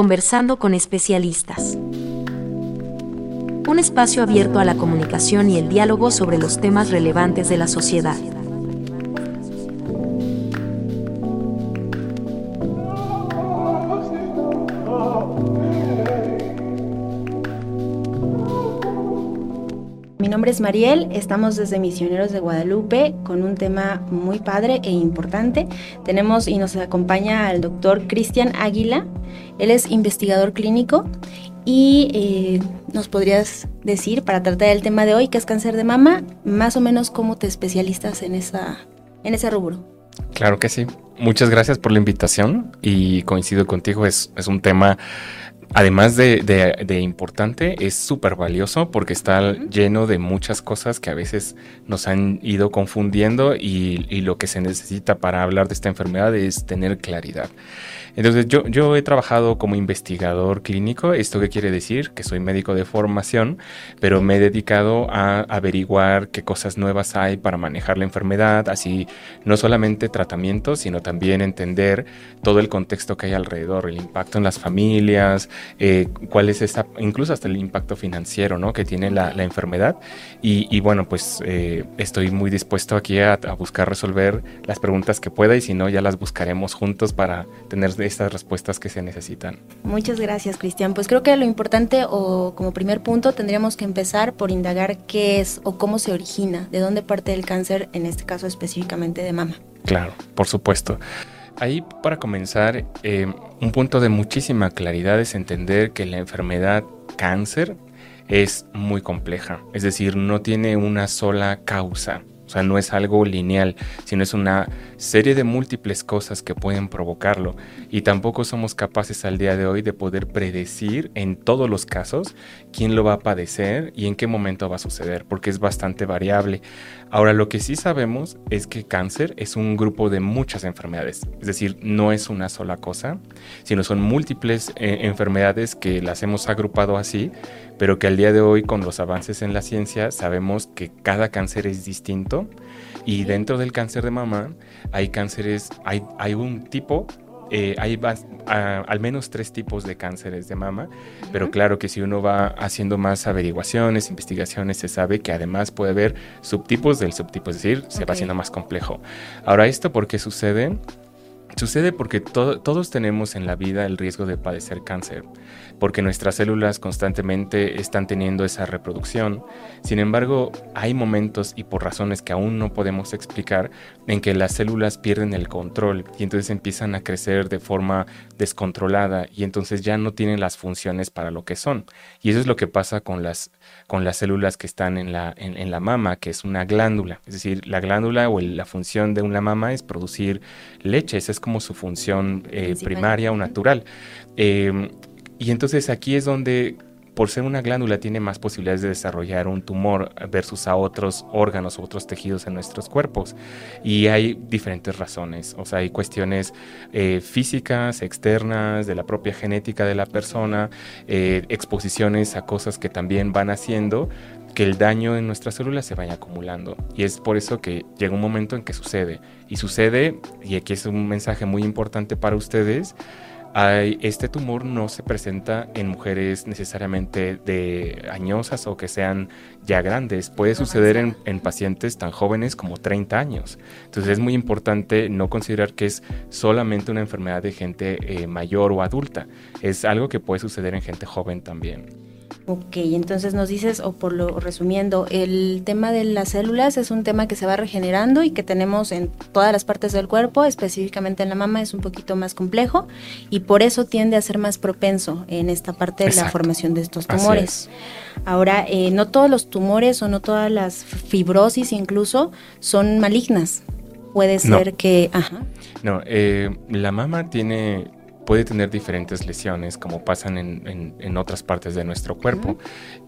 Conversando con especialistas. Un espacio abierto a la comunicación y el diálogo sobre los temas relevantes de la sociedad. Nombre es Mariel, estamos desde Misioneros de Guadalupe con un tema muy padre e importante. Tenemos y nos acompaña al doctor Cristian Águila, él es investigador clínico y eh, nos podrías decir, para tratar el tema de hoy, que es cáncer de mama, más o menos cómo te especialistas en, esa, en ese rubro. Claro que sí. Muchas gracias por la invitación y coincido contigo, es, es un tema además de, importante, es súper valioso porque está lleno de muchas cosas que a veces nos han ido confundiendo y, y, lo que se necesita para hablar de esta enfermedad es tener claridad. Entonces yo, yo he trabajado como investigador clínico, ¿esto qué quiere decir? Que soy médico de formación, pero me he dedicado a averiguar qué cosas nuevas hay para manejar la enfermedad, así no solamente tratamientos, sino también entender todo el contexto que hay alrededor, el impacto en las familias, eh, cuál es esta, incluso hasta el impacto financiero ¿no? que tiene la, la enfermedad. Y, y, bueno, pues eh, estoy muy dispuesto aquí a, a buscar resolver las preguntas que pueda y si no, ya las buscaremos juntos para tener estas respuestas que se necesitan. Muchas gracias, Cristian. Pues creo que lo importante o como primer punto tendríamos que empezar por indagar qué es o cómo se origina, de dónde parte el cáncer, en este caso específicamente de mama. Claro, por supuesto. Ahí para comenzar, eh, un punto de muchísima claridad es entender que la enfermedad cáncer es muy compleja, es decir, no tiene una sola causa. O sea, no es algo lineal, sino es una serie de múltiples cosas que pueden provocarlo. Y tampoco somos capaces al día de hoy de poder predecir en todos los casos quién lo va a padecer y en qué momento va a suceder, porque es bastante variable. Ahora, lo que sí sabemos es que cáncer es un grupo de muchas enfermedades. Es decir, no es una sola cosa, sino son múltiples eh, enfermedades que las hemos agrupado así pero que al día de hoy con los avances en la ciencia sabemos que cada cáncer es distinto y dentro del cáncer de mama hay cánceres, hay, hay un tipo eh, hay al menos tres tipos de cánceres de mama, pero claro que si uno va haciendo más averiguaciones, investigaciones, se sabe que además puede haber subtipos del subtipo, es decir, se va haciendo más complejo. Ahora, ¿esto por qué sucede? Sucede porque todos tenemos en la vida el riesgo de padecer cáncer porque nuestras células constantemente están teniendo esa reproducción. Sin embargo, hay momentos y por razones que aún no podemos explicar en que las células pierden el control y entonces empiezan a crecer de forma descontrolada y entonces ya no tienen las funciones para lo que son. Y eso es lo que pasa con las, con las células que están en la, en, la mama, que es una glándula. Es decir, la glándula o la función de una mama es producir leche, esa es como su función eh, primaria o natural. Eh, y entonces aquí es donde, por ser una glándula, tiene más posibilidades de desarrollar un tumor versus a otros órganos u otros tejidos en nuestros cuerpos. Y hay diferentes razones, o sea, hay cuestiones eh, físicas, externas, de la propia genética de la persona, eh, exposiciones a cosas que también van haciendo que el daño en nuestras células se vaya acumulando. Y es por eso que llega un momento en que sucede. Y sucede, y aquí es un mensaje muy importante para ustedes, este tumor no se presenta en mujeres necesariamente de añosas o que sean ya grandes. Puede suceder en, pacientes tan jóvenes como 30 años. Entonces es muy importante no considerar que es solamente una enfermedad de gente eh, mayor o adulta. Es algo que puede suceder en gente joven también. Ok, entonces nos dices, o por lo resumiendo, el tema de las células es un tema que se va regenerando y que tenemos en todas las partes del cuerpo, específicamente en la mama es un poquito más complejo y por eso tiende a ser más propenso en esta parte de la formación de estos tumores. Ahora, eh, no todos los tumores o no todas las fibrosis incluso son malignas. Puede ser que... Ajá. No, eh, la mama tiene puede tener diferentes lesiones como pasan en, otras partes de nuestro cuerpo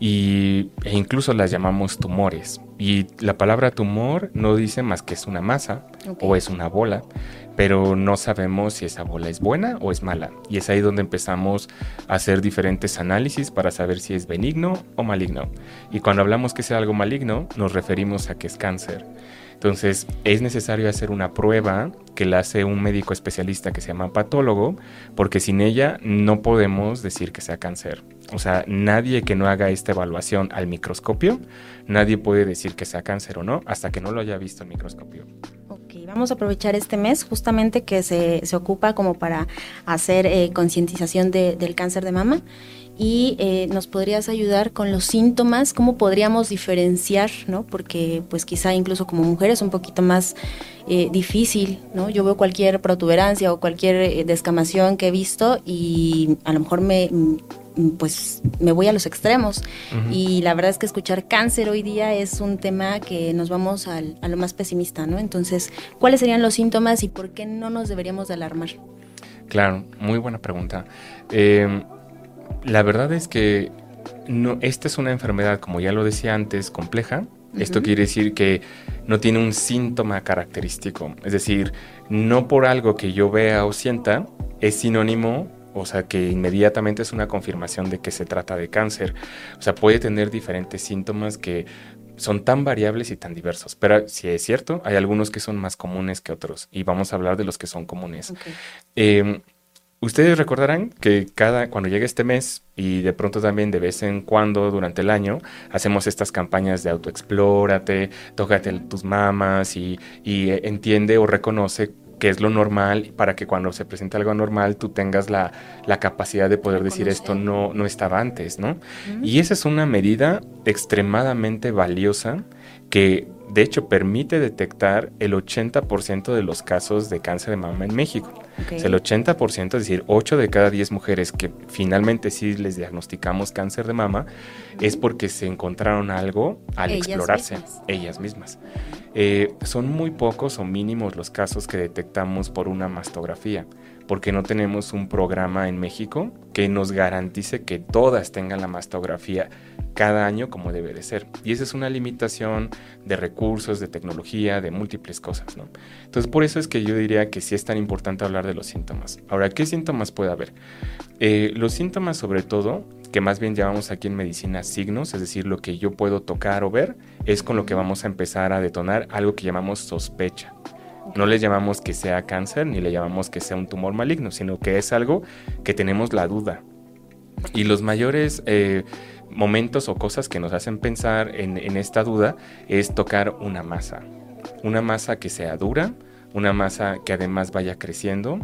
y, e incluso las llamamos tumores. Y la palabra tumor no dice más que es una masa o es una bola, pero no sabemos si esa bola es buena o es mala. Y es ahí donde empezamos a hacer diferentes análisis para saber si es benigno o maligno. Y cuando hablamos que sea algo maligno, nos referimos a que es cáncer. Entonces es necesario hacer una prueba que la hace un médico especialista que se llama patólogo, porque sin ella no podemos decir que sea cáncer. O sea, nadie que no haga esta evaluación al microscopio, nadie puede decir que sea cáncer o no hasta que no lo haya visto al microscopio. Ok, vamos a aprovechar este mes justamente que se, se ocupa como para hacer eh, concientización de, del cáncer de mama y eh, nos podrías ayudar con los síntomas, cómo podríamos diferenciar, ¿no? Porque pues quizá incluso como mujer es un poquito más eh, difícil, ¿no? Yo veo cualquier protuberancia o cualquier eh, descamación que he visto y a lo mejor me mm, pues me voy a los extremos y la verdad es que escuchar cáncer hoy día es un tema que nos vamos al, a lo más pesimista, ¿no? Entonces, ¿cuáles serían los síntomas y por qué no nos deberíamos de alarmar? Claro, muy buena pregunta. Eh, la verdad es que no, esta es una enfermedad, como ya lo decía antes, compleja. Esto quiere decir que no tiene un síntoma característico. Es decir, no por algo que yo vea o sienta es sinónimo, o sea, que inmediatamente es una confirmación de que se trata de cáncer. O sea, puede tener diferentes síntomas que son tan variables y tan diversos. Pero si es cierto, hay algunos que son más comunes que otros. Y vamos a hablar de los que son comunes. Em, Ustedes recordarán que cada cuando llega este mes y de pronto también de vez en cuando durante el año hacemos estas campañas de autoexplórate, tócate tus mamas y, eh, entiende o reconoce qué es lo normal para que cuando se presente algo normal tú tengas la, capacidad de poder decir esto no, no estaba antes, ¿no? Y esa es una medida extremadamente valiosa que de hecho permite detectar el 80% de los casos de cáncer de mama en México. el 80%, es decir, 8 de cada 10 mujeres que finalmente sí les diagnosticamos cáncer de mama, es porque se encontraron algo al explorarse ellas mismas. Eh, son muy pocos o mínimos los casos que detectamos por una mastografía porque no tenemos un programa en México que nos garantice que todas tengan la mastografía cada año como debe de ser. Y esa es una limitación de recursos, de tecnología, de múltiples cosas, ¿no? Entonces, por eso es que yo diría que sí es tan importante hablar de los síntomas. Ahora, ¿qué síntomas puede haber? Eh, los síntomas, sobre todo, que más bien llamamos aquí en medicina signos, es decir, lo que yo puedo tocar o ver, es con lo que vamos a empezar a detonar algo que llamamos sospecha. No le llamamos que sea cáncer ni le llamamos que sea un tumor maligno, sino que es algo que tenemos la duda. Y los mayores eh, momentos o cosas que nos hacen pensar en, esta duda es tocar una masa. Una masa que sea dura, una masa que además vaya creciendo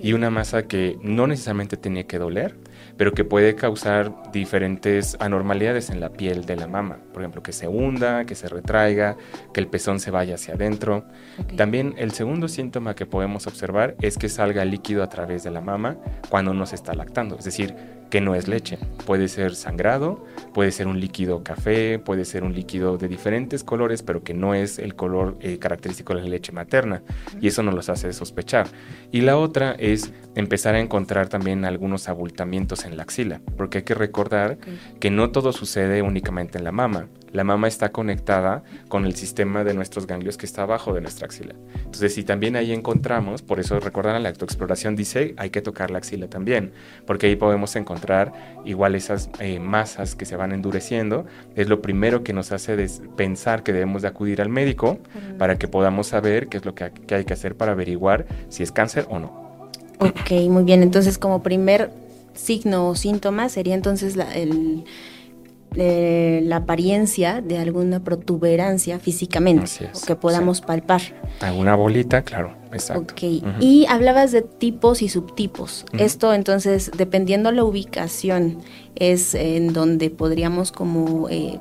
y una masa que no necesariamente tiene que doler, pero que puede causar diferentes anormalidades en la piel de la mama. Por ejemplo, que se hunda, que se retraiga, que el pezón se vaya hacia adentro. También el segundo síntoma que podemos observar es que salga líquido a través de la mama cuando no se está lactando. Es decir, que no es leche. Puede ser sangrado, puede ser un líquido café, puede ser un líquido de diferentes colores, pero que no es el color eh, característico de la leche materna. Y eso nos los hace sospechar. Y la otra es empezar a encontrar también algunos abultamientos en la axila, porque hay que recordar que no todo sucede únicamente en la mama la mama está conectada con el sistema de nuestros ganglios que está abajo de nuestra axila. Entonces, si también ahí encontramos, por eso recordarán la autoexploración dice, hay que tocar la axila también, porque ahí podemos encontrar igual esas eh, masas que se van endureciendo. Es lo primero que nos hace pensar que debemos de acudir al médico para que podamos saber qué es lo que, hay que hacer para averiguar si es cáncer o no. Ok, muy bien. Entonces, como primer signo o síntoma sería entonces el eh, la apariencia de alguna protuberancia físicamente que podamos palpar. Alguna bolita, claro, exacto. Y hablabas de tipos y subtipos. Esto entonces, dependiendo la ubicación, es en donde podríamos como eh,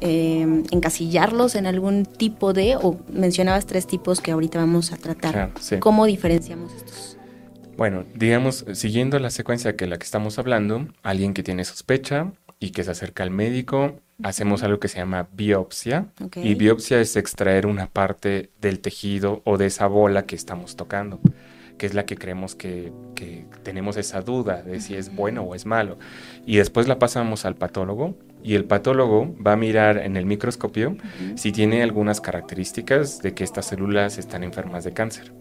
eh, encasillarlos en algún tipo de, o mencionabas tres tipos que ahorita vamos a tratar. ¿Cómo diferenciamos estos? Bueno, digamos, siguiendo la secuencia que la que estamos hablando, alguien que tiene sospecha, y que se acerca al médico, hacemos algo que se llama biopsia. Y biopsia es extraer una parte del tejido o de esa bola que estamos tocando, que es la que creemos que, tenemos esa duda de si es bueno o es malo. Y después la pasamos al patólogo y el patólogo va a mirar en el microscopio si tiene algunas características de que estas células están enfermas de cáncer.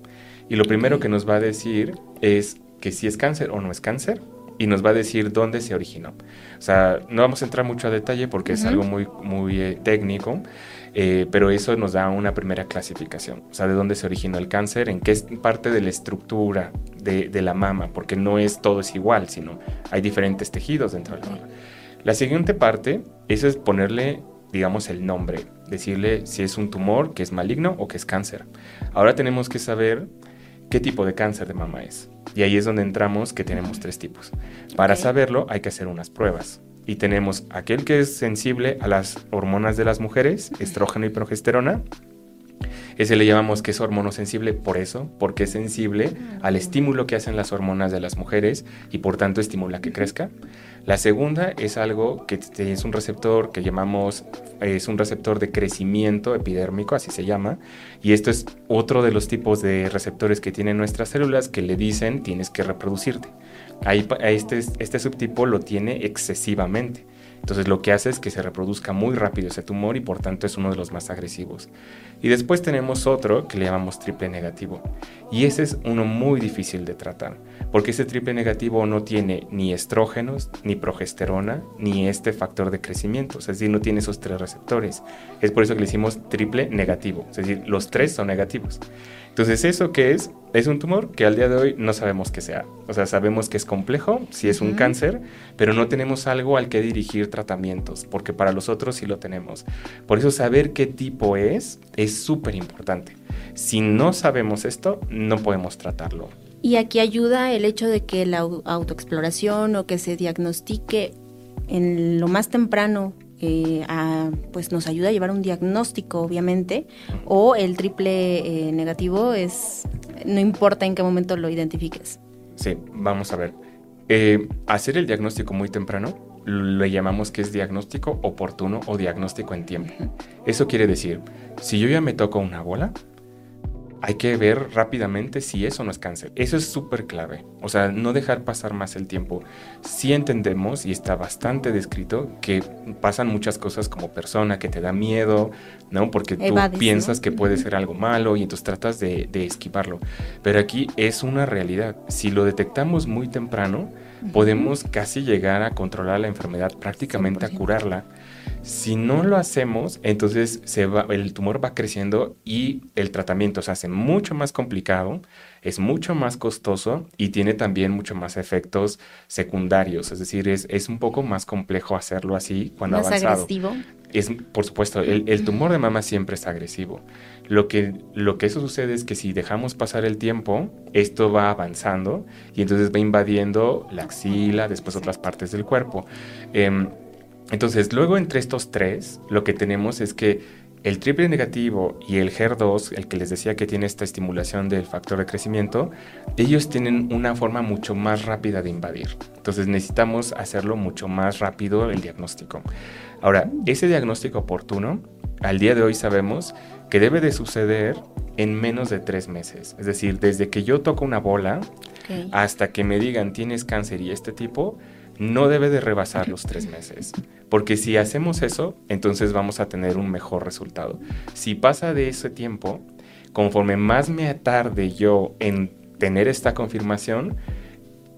Y lo primero que nos va a decir es que si es cáncer o no es cáncer y nos va a decir dónde se originó. O sea, no vamos a entrar mucho a detalle porque es algo muy, muy eh, técnico, eh, pero eso nos da una primera clasificación. O sea, de dónde se originó el cáncer, en qué parte de la estructura de, de la mama, porque no es todo es igual, sino hay diferentes tejidos dentro de la mama. La siguiente parte, eso es ponerle digamos, el nombre, decirle si es un tumor que es maligno o que es cáncer. Ahora tenemos que saber qué tipo de cáncer de mama es. Y ahí es donde entramos que tenemos tres tipos. Para saberlo hay que hacer unas pruebas. Y tenemos aquel que es sensible a las hormonas de las mujeres, estrógeno y progesterona. Ese le llamamos que es hormonosensible por eso, porque es sensible al estímulo que hacen las hormonas de las mujeres y por tanto estimula que crezca. La segunda es algo que es un receptor que llamamos, es un receptor de crecimiento epidérmico, así se llama, y esto es otro de los tipos de receptores que tienen nuestras células que le dicen tienes que reproducirte. Ahí, este, este subtipo lo tiene excesivamente. Entonces lo que hace es que se reproduzca muy rápido ese tumor y por tanto es uno de los más agresivos. Y después tenemos otro que le llamamos triple negativo. Y ese es uno muy difícil de tratar, porque ese triple negativo no tiene ni estrógenos, ni progesterona, ni este factor de crecimiento, es decir, no tiene esos tres receptores. Es por eso que le decimos triple negativo, es decir, los tres son negativos. Entonces, ¿eso qué es? Es un tumor que al día de hoy no sabemos qué sea. O sea, sabemos que es complejo, si es un cáncer, pero no tenemos algo al que dirigir tratamientos, porque para los otros sí lo tenemos. Por eso saber qué tipo es es súper importante. Si no sabemos esto, no podemos tratarlo. Y aquí ayuda el hecho de que la autoexploración o que se diagnostique en lo más temprano eh, pues nos ayuda a llevar un diagnóstico, obviamente, o el triple eh, negativo es, no importa en qué momento lo identifiques. Sí, vamos a ver. Eh, hacer el diagnóstico muy temprano le llamamos que es diagnóstico oportuno o diagnóstico en tiempo. Eso quiere decir, si yo ya me toco una bola, hay que ver rápidamente si eso no es cáncer. Eso es súper clave. O sea, no dejar pasar más el tiempo. Si entendemos, y está bastante descrito, que pasan muchas cosas como persona, que te da miedo, ¿no? Porque tú piensas que puede ser algo malo y entonces tratas de, de esquivarlo. Pero aquí es una realidad. Si lo detectamos muy temprano, podemos casi llegar a controlar la enfermedad, prácticamente a curarla. Si no lo hacemos, entonces se va, el tumor va creciendo y el tratamiento se hace mucho más complicado, es mucho más costoso y tiene también mucho más efectos secundarios. Es decir, es, es un poco más complejo hacerlo así cuando más avanzado. agresivo. Es, por supuesto, el, el, tumor de mama siempre es agresivo. Lo que, lo que eso sucede es que si dejamos pasar el tiempo, esto va avanzando y entonces va invadiendo la axila, después otras partes del cuerpo. Eh, entonces, luego entre estos tres, lo que tenemos es que el triple negativo y el HER2, el que les decía que tiene esta estimulación del factor de crecimiento, ellos tienen una forma mucho más rápida de invadir. Entonces necesitamos hacerlo mucho más rápido el diagnóstico. Ahora, ese diagnóstico oportuno, al día de hoy sabemos que debe de suceder en menos de tres meses. Es decir, desde que yo toco una bola hasta que me digan tienes cáncer y este tipo, no debe de rebasar los tres meses, porque si hacemos eso, entonces vamos a tener un mejor resultado. Si pasa de ese tiempo, conforme más me tarde yo en tener esta confirmación,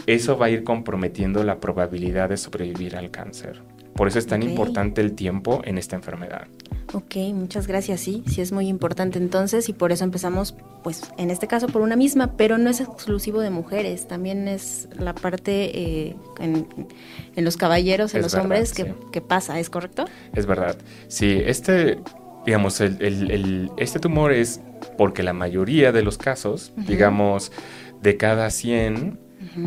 eso va a ir comprometiendo la probabilidad de sobrevivir al cáncer. Por eso es tan importante el tiempo en esta enfermedad. Ok, muchas gracias. Sí, sí es muy importante entonces y por eso empezamos, pues en este caso por una misma, pero no es exclusivo de mujeres, también es la parte eh, en, los caballeros, en los hombres, que, pasa, ¿es correcto? Es verdad. Sí, este, digamos, el, este tumor es porque la mayoría de los casos, digamos, de cada 100,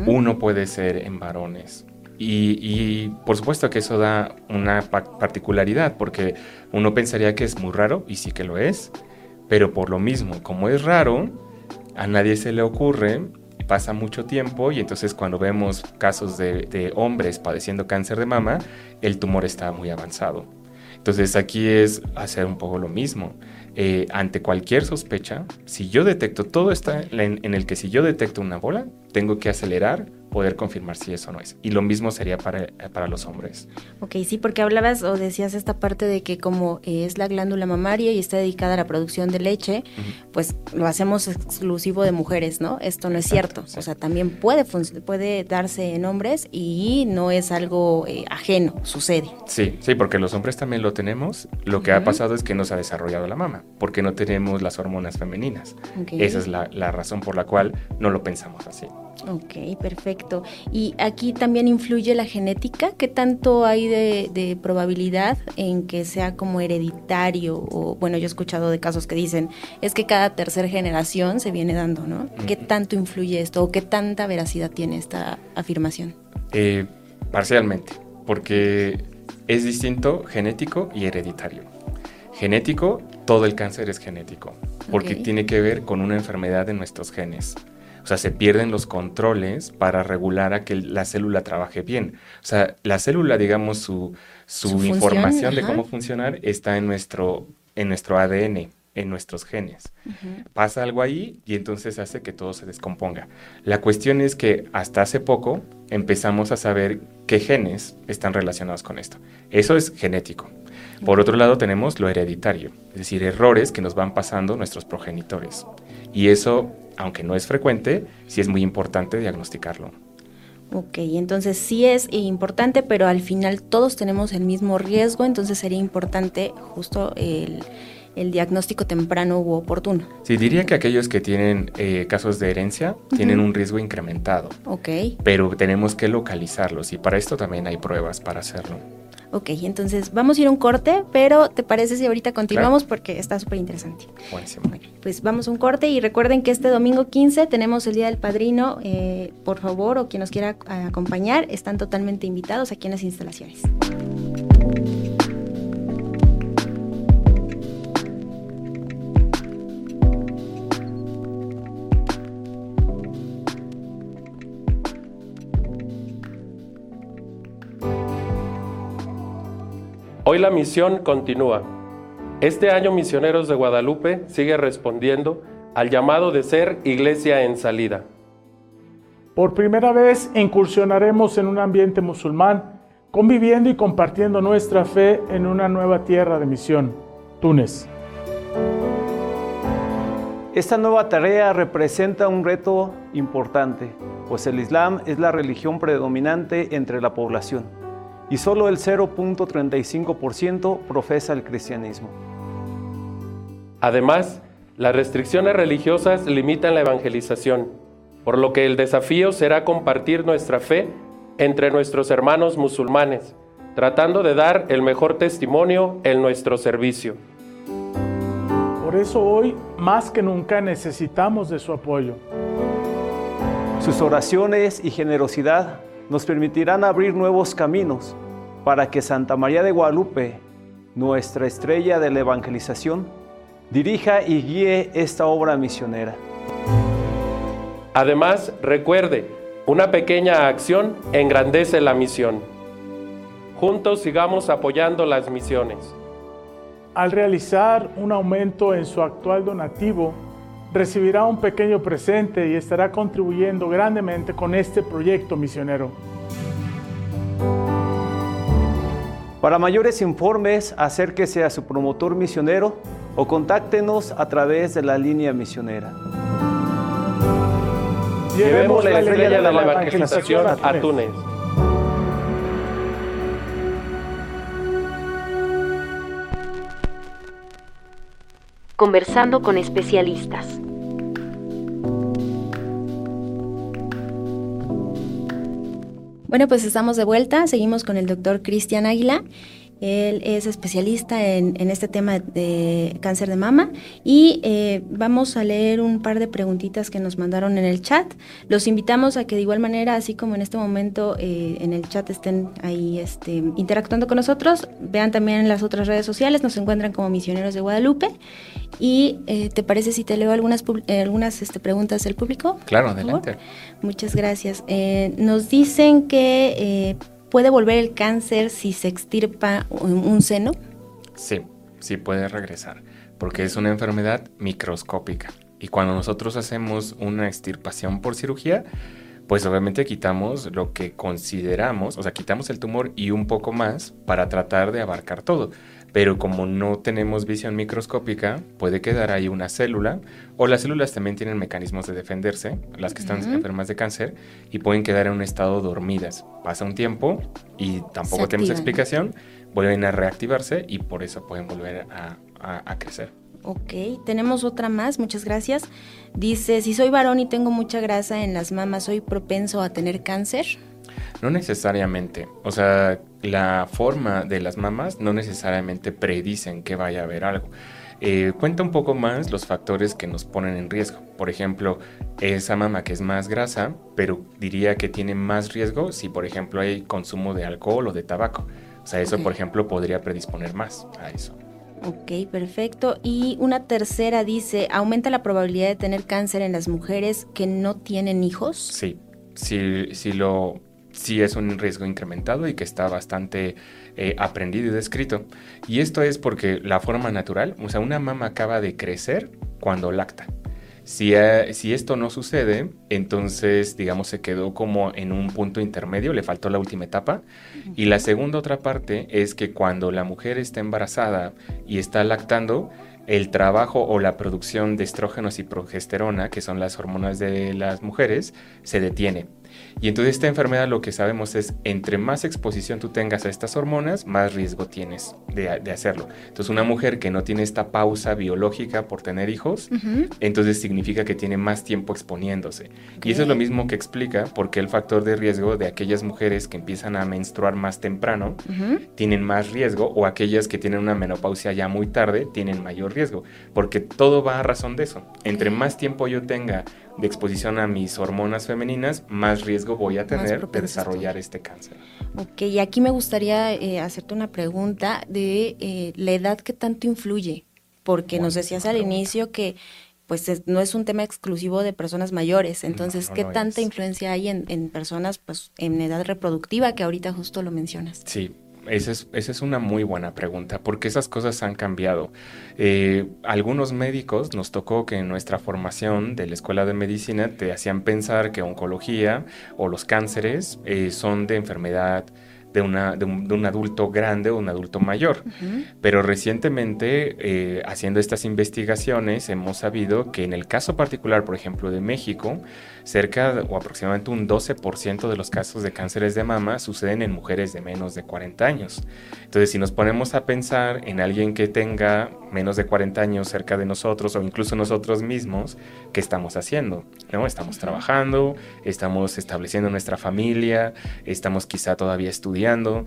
uno puede ser en varones. Y, por supuesto que eso da una particularidad, porque uno pensaría que es muy raro, y sí que lo es, pero por lo mismo, como es raro, a nadie se le ocurre, pasa mucho tiempo, y entonces cuando vemos casos de, hombres padeciendo cáncer de mama, el tumor está muy avanzado. Entonces aquí es hacer un poco lo mismo. Eh, ante cualquier sospecha, si yo detecto todo está en, en, el que si yo detecto una bola, tengo que acelerar poder confirmar si eso no es. Y lo mismo sería para, para los hombres. Ok, sí, porque hablabas o decías esta parte de que como es la glándula mamaria y está dedicada a la producción de leche, pues lo hacemos exclusivo de mujeres, ¿no? Esto no es cierto. O sea, también puede, puede darse en hombres y no es algo eh, ajeno, sucede. Sí, sí, porque los hombres también lo tenemos. Lo que ha pasado es que no se ha desarrollado la mama, porque no tenemos las hormonas femeninas. Esa es la, la razón por la cual no lo pensamos así. Ok, perfecto. Y aquí también influye la genética. ¿Qué tanto hay de, probabilidad en que sea como hereditario? O bueno, yo he escuchado de casos que dicen es que cada tercera generación se viene dando, ¿no? ¿Qué tanto influye esto o qué tanta veracidad tiene esta afirmación? Eh, parcialmente, porque es distinto genético y hereditario. Genético, todo el cáncer es genético, porque tiene que ver con una enfermedad de nuestros genes. O sea, se pierden los controles para regular a que la célula trabaje bien. O sea, la célula, digamos, su, su, información de cómo funcionar está en nuestro, en nuestro ADN, en nuestros genes. Pasa algo ahí y entonces hace que todo se descomponga. La cuestión es que hasta hace poco empezamos a saber qué genes están relacionados con esto. Eso es genético. Por otro lado tenemos lo hereditario, es decir, errores que nos van pasando nuestros progenitores. Y eso aunque no es frecuente, sí es muy importante diagnosticarlo. Ok, entonces sí es importante, pero al final todos tenemos el mismo riesgo, entonces sería importante justo el, diagnóstico temprano u oportuno. Sí, diría que aquellos que tienen eh, casos de herencia tienen un riesgo incrementado. Ok. Pero tenemos que localizarlos y para esto también hay pruebas para hacerlo. Ok, entonces vamos a ir a un corte, pero ¿te parece si ahorita continuamos? Porque está súper interesante. Buenísimo. pues vamos a un corte y recuerden que este domingo 15 tenemos el Día del Padrino. Eh, por favor, o quien nos quiera acompañar, están totalmente invitados aquí en las instalaciones. Hoy la misión continúa. Este año Misioneros de Guadalupe sigue respondiendo al llamado de ser iglesia en salida. Por primera vez incursionaremos en un ambiente musulmán, conviviendo y compartiendo nuestra fe en una nueva tierra de misión, Túnez. Esta nueva tarea representa un reto importante, pues el Islam es la religión predominante entre la población y solo el 0.35% profesa el cristianismo. Además, las restricciones religiosas limitan la evangelización, por lo que el desafío será compartir nuestra fe entre nuestros hermanos musulmanes, tratando de dar el mejor testimonio en nuestro servicio. Por eso hoy, más que nunca, necesitamos de su apoyo. Sus oraciones y generosidad nos permitirán abrir nuevos caminos para que Santa María de Guadalupe, nuestra estrella de la evangelización, dirija y guíe esta obra misionera. Además, recuerde, una pequeña acción engrandece la misión. Juntos sigamos apoyando las misiones. Al realizar un aumento en su actual donativo, recibirá un pequeño presente y estará contribuyendo grandemente con este proyecto misionero. Para mayores informes, acérquese a su promotor misionero o contáctenos a través de la línea misionera. Llevemos la estrella de la evangelización a Túnez. Conversando con especialistas. Bueno, pues estamos de vuelta, seguimos con el doctor Cristian Águila. Él es especialista en, este tema de cáncer de mama y eh, vamos a leer un par de preguntitas que nos mandaron en el chat. Los invitamos a que de igual manera, así como en este momento eh, en el chat estén ahí este, interactuando con nosotros, vean también las otras redes sociales, nos encuentran como Misioneros de Guadalupe. ¿Y eh, te parece si te leo algunas, algunas este, preguntas del público? Claro, adelante. Muchas gracias. nos dicen que ¿Puede volver el cáncer si se extirpa un seno? Sí, sí puede regresar, porque es una enfermedad microscópica. Y cuando nosotros hacemos una extirpación por cirugía, pues obviamente quitamos lo que consideramos, o sea, quitamos el tumor y un poco más para tratar de abarcar todo. Pero como no tenemos visión microscópica, puede quedar ahí una célula, o las células también tienen mecanismos de defenderse, las que están enfermas de cáncer, y pueden quedar en un estado dormidas. Pasa un tiempo y tampoco tenemos explicación, vuelven a reactivarse y por eso pueden volver a crecer. Ok, tenemos otra más, muchas gracias. Dice, si soy varón y tengo mucha grasa en las mamas, ¿soy propenso a tener cáncer? No necesariamente. O sea, la forma de las mamas no necesariamente predicen que vaya a haber algo. Eh, cuenta un poco más los factores que nos ponen en riesgo. Por ejemplo, esa mama que es más grasa, pero diría que tiene más riesgo si, por ejemplo, hay consumo de alcohol o de tabaco. O sea, eso, por ejemplo, podría predisponer más a eso. Ok, perfecto. Y una tercera dice, ¿aumenta la probabilidad de tener cáncer en las mujeres que no tienen hijos? Sí, sí, sí, lo, sí es un riesgo incrementado y que está bastante eh, aprendido y descrito. Y esto es porque la forma natural, o sea, una mama acaba de crecer cuando lacta. Eh, si, esto no sucede, entonces, digamos, se quedó como en un punto intermedio, le faltó la última etapa. Y la segunda otra parte es que cuando la mujer está embarazada y está lactando, el trabajo o la producción de estrógenos y progesterona, que son las hormonas de las mujeres, se detiene. Y entonces esta enfermedad lo que sabemos es, entre más exposición tú tengas a estas hormonas, más riesgo tienes de, hacerlo. Entonces una mujer que no tiene esta pausa biológica por tener hijos, entonces significa que tiene más tiempo exponiéndose. Y eso es lo mismo que explica por qué el factor de riesgo de aquellas mujeres que empiezan a menstruar más temprano tienen más riesgo o aquellas que tienen una menopausia ya muy tarde tienen mayor riesgo. Porque todo va a razón de eso. Entre más tiempo yo tenga de exposición a mis hormonas femeninas, más riesgo voy a tener de desarrollar este cáncer. Ok, y aquí me gustaría eh, hacerte una pregunta de eh, la edad que tanto influye, porque nos decías al inicio que pues no es un tema exclusivo de personas mayores, entonces, ¿qué tanta influencia hay en, en personas pues en edad reproductiva que ahorita justo lo mencionas? Sí, esa es, una muy buena pregunta, porque esas cosas han cambiado. Eh, algunos médicos nos tocó que en nuestra formación de la escuela de medicina te hacían pensar que oncología o los cánceres eh, son de enfermedad de, una, de, un, adulto grande o un adulto mayor. Pero recientemente, eh, haciendo estas investigaciones, hemos sabido que en el caso particular, por ejemplo, de México, cerca o aproximadamente un 12% de los casos de cánceres de mama suceden en mujeres de menos de 40 años. Entonces, si nos ponemos a pensar en alguien que tenga menos de 40 años cerca de nosotros o incluso nosotros mismos, ¿qué estamos haciendo? ¿No? Estamos trabajando, estamos estableciendo nuestra familia, estamos quizá todavía estudiando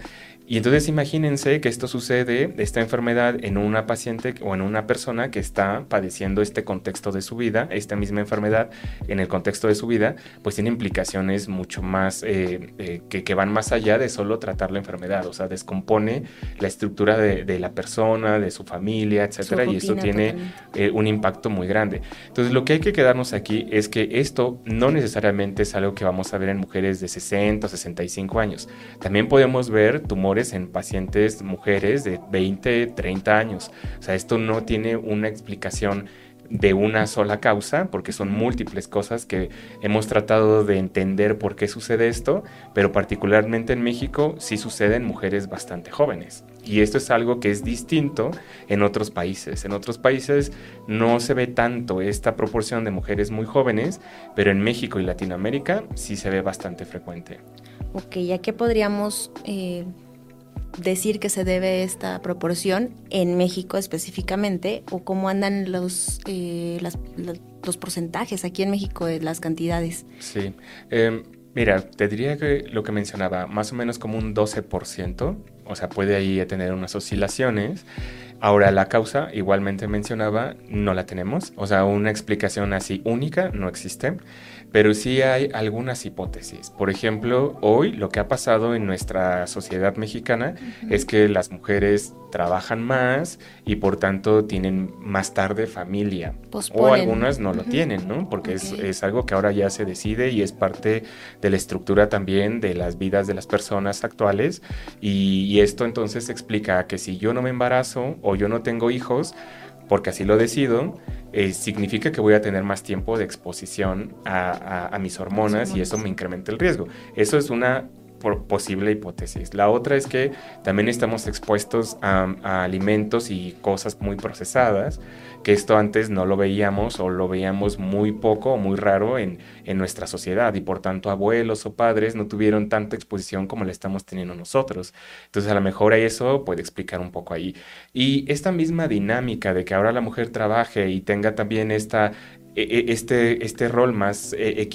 y entonces imagínense que esto sucede, esta enfermedad, en una paciente o en una persona que está padeciendo este contexto de su vida, esta misma enfermedad en el contexto de su vida, pues tiene implicaciones mucho más eh, eh, que, van más allá de solo tratar la enfermedad, o sea, descompone la estructura de, la persona, de su familia, etcétera, y esto tiene eh, un impacto muy grande. Entonces, lo que hay que quedarnos aquí es que esto no necesariamente es algo que vamos a ver en mujeres de 60 o 65 años. También podemos ver tumores en pacientes mujeres de 20, 30 años. O sea, esto no tiene una explicación de una sola causa, porque son múltiples cosas que hemos tratado de entender por qué sucede esto, pero particularmente en México sí sucede en mujeres bastante jóvenes. Y esto es algo que es distinto en otros países. En otros países no se ve tanto esta proporción de mujeres muy jóvenes, pero en México y Latinoamérica sí se ve bastante frecuente. Ok, ¿a qué podríamos... Eh decir que se debe esta proporción en México específicamente o cómo andan los, eh, los porcentajes aquí en México de las cantidades. Sí. Em, mira, te diría que lo que mencionaba, más o menos como un 12%, o sea, puede ahí tener unas oscilaciones. Ahora, la causa, igualmente mencionaba, no la tenemos, o sea, una explicación así única no existe pero sí hay algunas hipótesis. Por ejemplo, hoy lo que ha pasado en nuestra sociedad mexicana es que las mujeres trabajan más y por tanto tienen más tarde familia. O algunas no lo tienen, ¿no? Porque es, algo que ahora ya se decide y es parte de la estructura también de las vidas de las personas actuales. Y, y esto entonces explica que si yo no me embarazo o yo no tengo hijos, porque así lo decido, eh, significa que voy a tener más tiempo de exposición a, mis hormonas y eso me incrementa el riesgo. Eso es una posible hipótesis. La otra es que también estamos expuestos a, alimentos y cosas muy procesadas, que esto antes no lo veíamos o lo veíamos muy poco o muy raro en, en nuestra sociedad y por tanto abuelos o padres no tuvieron tanta exposición como la estamos teniendo nosotros. Entonces a lo mejor eso puede explicar un poco ahí. Y esta misma dinámica de que ahora la mujer trabaje y tenga también esta e, e, este, este rol más eh,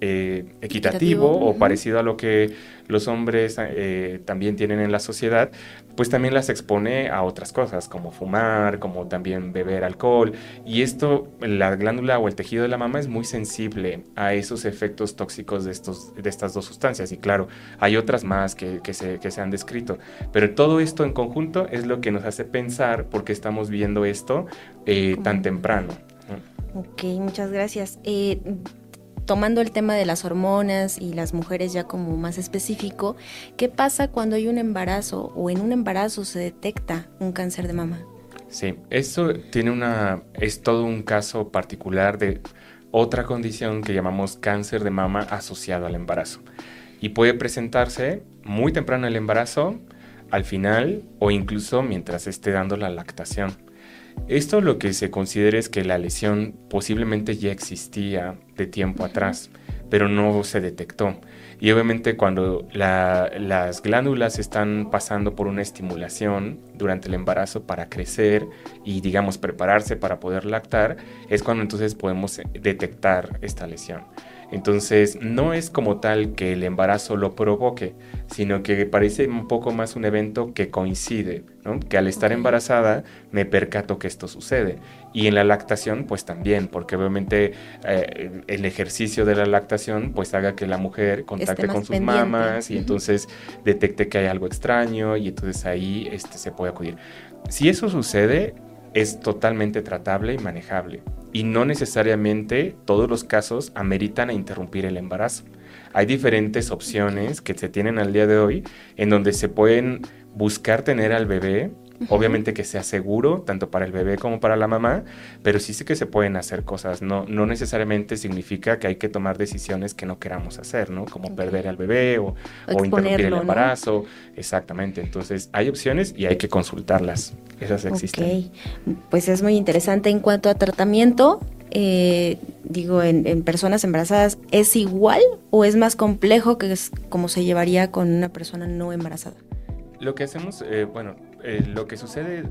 eh, equitativo, o parecido a lo que los hombres eh, también tienen en la sociedad, pues también las expone a otras cosas, como fumar, como también beber alcohol. Y esto, la glándula o el tejido de la mama es muy sensible a esos efectos tóxicos de, estos, de estas dos sustancias. Y claro, hay otras más que, que, se, que se han descrito. Pero todo esto en conjunto es lo que nos hace pensar por qué estamos viendo esto tan temprano. Ok, muchas gracias. Eh, tomando el tema de las hormonas y las mujeres ya como más específico, ¿qué pasa cuando hay un embarazo o en un embarazo se detecta un cáncer de mama? Sí, eso tiene una, es todo un caso particular de otra condición que llamamos cáncer de mama asociado al embarazo. Y puede presentarse muy temprano el embarazo, al final o incluso mientras esté dando la lactación. Esto lo que se considera es que la lesión posiblemente ya existía de tiempo atrás, pero no se detectó. Y obviamente cuando las glándulas están pasando por una estimulación durante el embarazo para crecer y digamos prepararse para poder lactar, es cuando entonces podemos detectar esta lesión. Entonces, no es como tal que el embarazo lo provoque, sino que parece un poco más un evento que coincide, ¿no? Que al estar embarazada me percato que esto sucede. Y en la lactación, pues también, porque obviamente eh, el ejercicio de la lactación, pues haga que la mujer contacte con sus mamas y entonces detecte que hay algo extraño y entonces ahí este, se puede acudir. Si eso sucede, es totalmente tratable y manejable y no necesariamente todos los casos ameritan a interrumpir el embarazo. Hay diferentes opciones que se tienen al día de hoy en donde se pueden buscar tener al bebé Obviamente que sea seguro, tanto para el bebé como para la mamá, pero sí sé que se pueden hacer cosas. No, no necesariamente significa que hay que tomar decisiones que no queramos hacer, ¿no? Como perder al bebé o, interrumpir el embarazo. Exactamente. Entonces, hay opciones y hay que consultarlas. Esas existen. Pues es muy interesante. En cuanto a tratamiento, eh, digo, en, en, personas embarazadas, ¿es igual o es más complejo que es como se llevaría con una persona no embarazada? Lo que hacemos, eh, bueno, eh, lo que sucede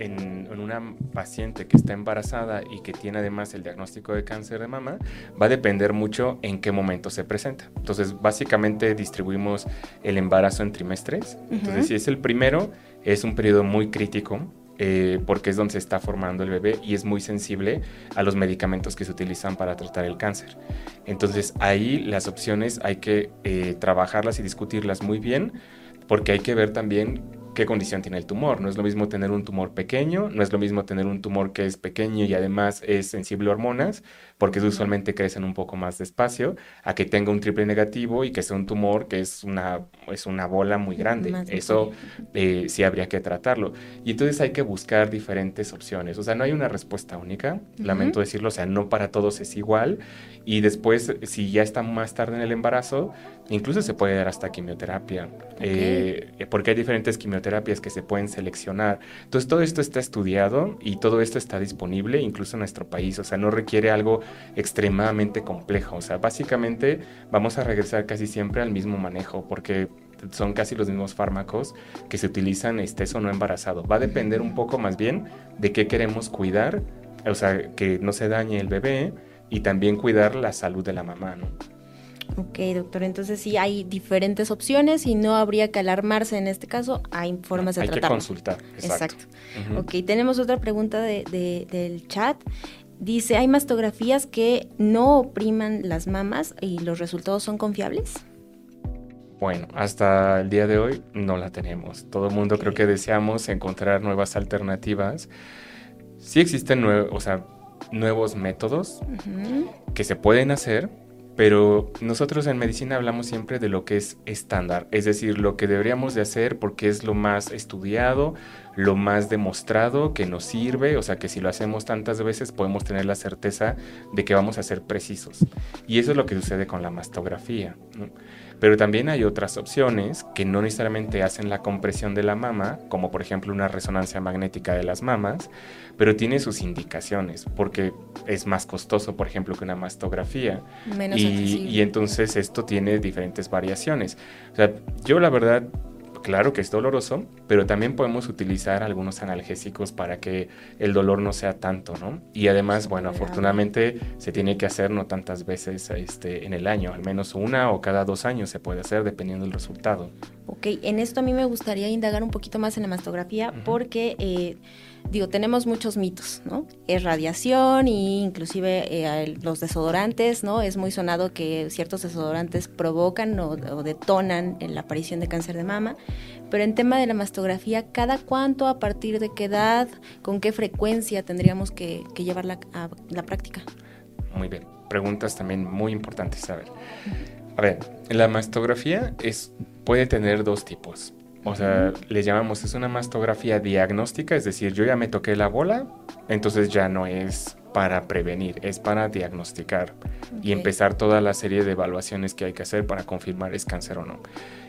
en, una paciente que está embarazada y que tiene además el diagnóstico de cáncer de mama va a depender mucho en qué momento se presenta. Entonces, básicamente distribuimos el embarazo en trimestres. Entonces, si es el primero, es un periodo muy crítico eh, porque es donde se está formando el bebé y es muy sensible a los medicamentos que se utilizan para tratar el cáncer. Entonces ahí las opciones hay que trabajarlas y discutirlas muy bien porque hay que ver también qué condición tiene el tumor. No es lo mismo tener un tumor pequeño, no es lo mismo tener un tumor que es pequeño y además es sensible a hormonas, porque usualmente crecen un poco más despacio, a que tenga un triple negativo y que sea un tumor que es una, es una bola muy grande. Eso eh, sí habría que tratarlo. Y entonces hay que buscar diferentes opciones. O sea, no hay una respuesta única, lamento decirlo, o sea, no para todos es igual. Y después, si ya está más tarde en el embarazo, incluso se puede dar hasta quimioterapia, eh, porque hay diferentes quimioterapias que se pueden seleccionar. Entonces, todo esto está estudiado y todo esto está disponible, incluso en nuestro país. O sea, no requiere algo extremadamente complejo. O sea, básicamente vamos a regresar casi siempre al mismo manejo, porque son casi los mismos fármacos que se utilizan estés o no embarazado. Va a depender un poco más bien de qué queremos cuidar, o sea, que no se dañe el bebé y también cuidar la salud de la mamá, ¿no? Ok, doctor, entonces sí hay diferentes opciones y no habría que alarmarse en este caso, hay formas de hay tratarlo. Hay que consultar, exacto. Ok, tenemos otra pregunta del chat. Dice, ¿hay mastografías que no opriman las mamas y los resultados son confiables? Bueno, hasta el día de hoy no la tenemos. Todo el mundo creo que deseamos encontrar nuevas alternativas. Sí existen o sea, nuevos métodos que se pueden hacer, pero nosotros en medicina hablamos siempre de lo que es estándar, es decir, lo que deberíamos de hacer porque es lo más estudiado, lo más demostrado que nos sirve, o sea que si lo hacemos tantas veces podemos tener la certeza de que vamos a ser precisos. Y eso es lo que sucede con la mastografía. Pero también hay otras opciones que no necesariamente hacen la compresión de la mama, como por ejemplo una resonancia magnética de las mamas, pero tiene sus indicaciones, porque es más costoso, por ejemplo, que una mastografía. y, y entonces esto tiene diferentes variaciones. O sea, yo la verdad claro que es doloroso, pero también podemos utilizar algunos analgésicos para que el dolor no sea tanto, ¿no? Y además, bueno, afortunadamente se tiene que hacer no tantas veces este, en el año, al menos una o cada dos años se puede hacer dependiendo del resultado. Ok, en esto a mí me gustaría indagar un poquito más en la mastografía porque... Eh, digo, tenemos muchos mitos, ¿no? Es radiación e inclusive eh, los desodorantes, ¿no? Es muy sonado que ciertos desodorantes provocan o, detonan la aparición de cáncer de mama, pero en tema de la mastografía, ¿cada cuánto, a partir de qué edad, con qué frecuencia tendríamos que, llevarla a la práctica? Muy bien, preguntas también muy importantes a ver. A ver, la mastografía es, puede tener dos tipos. O sea, le llamamos, es una mastografía diagnóstica, es decir, yo ya me toqué la bola, entonces ya no es para prevenir, es para diagnosticar y empezar toda la serie de evaluaciones que hay que hacer para confirmar es cáncer o no.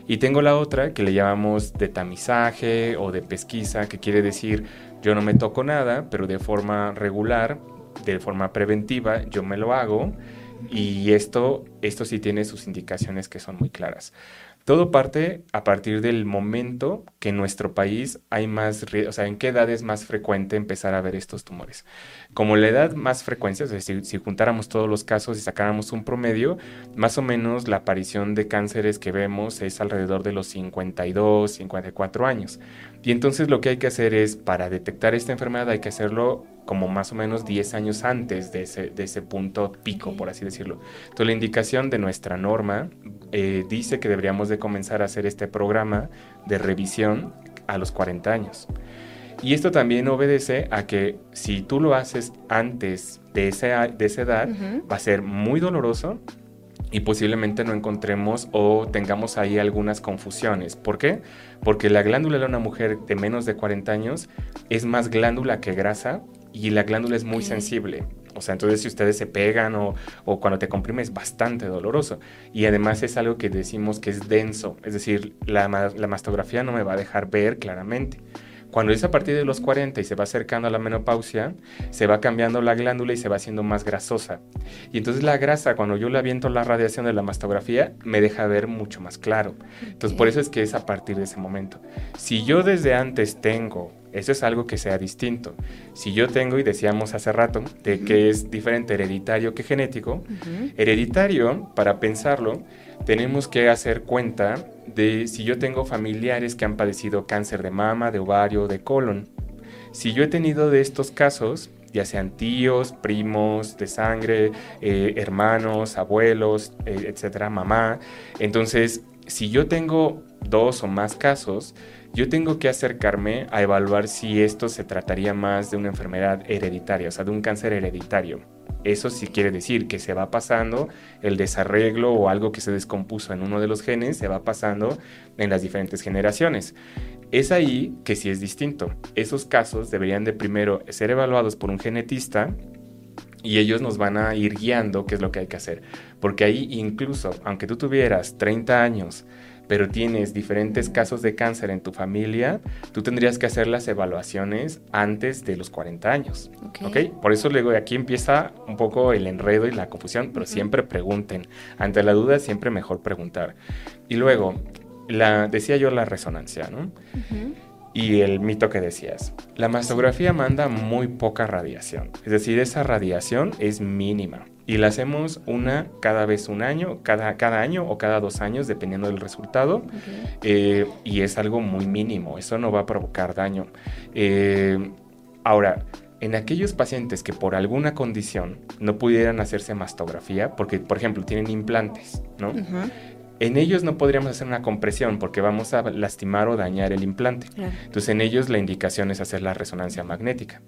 Y tengo la otra que le llamamos de tamizaje o de pesquisa, que quiere decir yo no me toco nada, pero de forma regular, de forma preventiva, yo me lo hago y esto, esto sí tiene sus indicaciones que son muy claras. Todo parte a partir del momento que en nuestro país hay más, o sea, en qué edad es más frecuente empezar a ver estos tumores. Como la edad más frecuencia, si juntáramos todos los casos y sacáramos un promedio, más o menos la aparición de cánceres que vemos es alrededor de los 52, 54 años. Y entonces lo que hay que hacer es, para detectar esta enfermedad, hay que hacerlo como más o menos 10 años antes de ese, de ese punto pico, por así decirlo. Entonces la indicación de nuestra norma eh, dice que deberíamos de comenzar a hacer este programa de revisión a los 40 años. Y esto también obedece a que si tú lo haces antes de, de esa edad, va a ser muy doloroso y posiblemente no encontremos o tengamos ahí algunas confusiones. ¿Por qué? Porque la glándula de una mujer de menos de 40 años es más glándula que grasa y la glándula es muy sensible. O sea, entonces si ustedes se pegan o, o, cuando te comprime es bastante doloroso. Y además es algo que decimos que es denso, es decir, la, la mastografía no me va a dejar ver claramente. Cuando es a partir de los 40 y se va acercando a la menopausia, se va cambiando la glándula y se va haciendo más grasosa. Y entonces la grasa, cuando yo le aviento la radiación de la mastografía, me deja ver mucho más claro. Entonces por eso es que es a partir de ese momento. Si yo desde antes tengo eso es algo que sea distinto. Si yo tengo, y decíamos hace rato, de que es diferente hereditario que genético, hereditario, para pensarlo, tenemos que hacer cuenta de si yo tengo familiares que han padecido cáncer de mama, de ovario, de colon. Si yo he tenido de estos casos, ya sean tíos, primos de sangre, eh, hermanos, abuelos, eh, etcétera, mamá, entonces si yo tengo dos o más casos, yo tengo que acercarme a evaluar si esto se trataría más de una enfermedad hereditaria, o sea, de un cáncer hereditario. Eso sí quiere decir que se va pasando el desarreglo o algo que se descompuso en uno de los genes, se va pasando en las diferentes generaciones. Es ahí que sí es distinto. Esos casos deberían de primero ser evaluados por un genetista y ellos nos van a ir guiando qué es lo que hay que hacer. Porque ahí incluso, aunque tú tuvieras 30 años, pero tienes diferentes casos de cáncer en tu familia, tú tendrías que hacer las evaluaciones antes de los 40 años. ¿Ok? Por eso luego aquí empieza un poco el enredo y la confusión, pero siempre pregunten. Ante la duda, siempre mejor preguntar. Y luego, la, decía yo la resonancia, ¿no? Y el mito que decías. La mastografía manda muy poca radiación, es decir, esa radiación es mínima y la hacemos una cada vez un año, cada, cada año o cada dos años, dependiendo del resultado, eh, y es algo muy mínimo, eso no va a provocar daño. Eh, ahora, en aquellos pacientes que por alguna condición no pudieran hacerse mastografía, porque por ejemplo tienen implantes, ¿no? En ellos no podríamos hacer una compresión porque vamos a lastimar o dañar el implante. Entonces en ellos la indicación es hacer la resonancia magnética.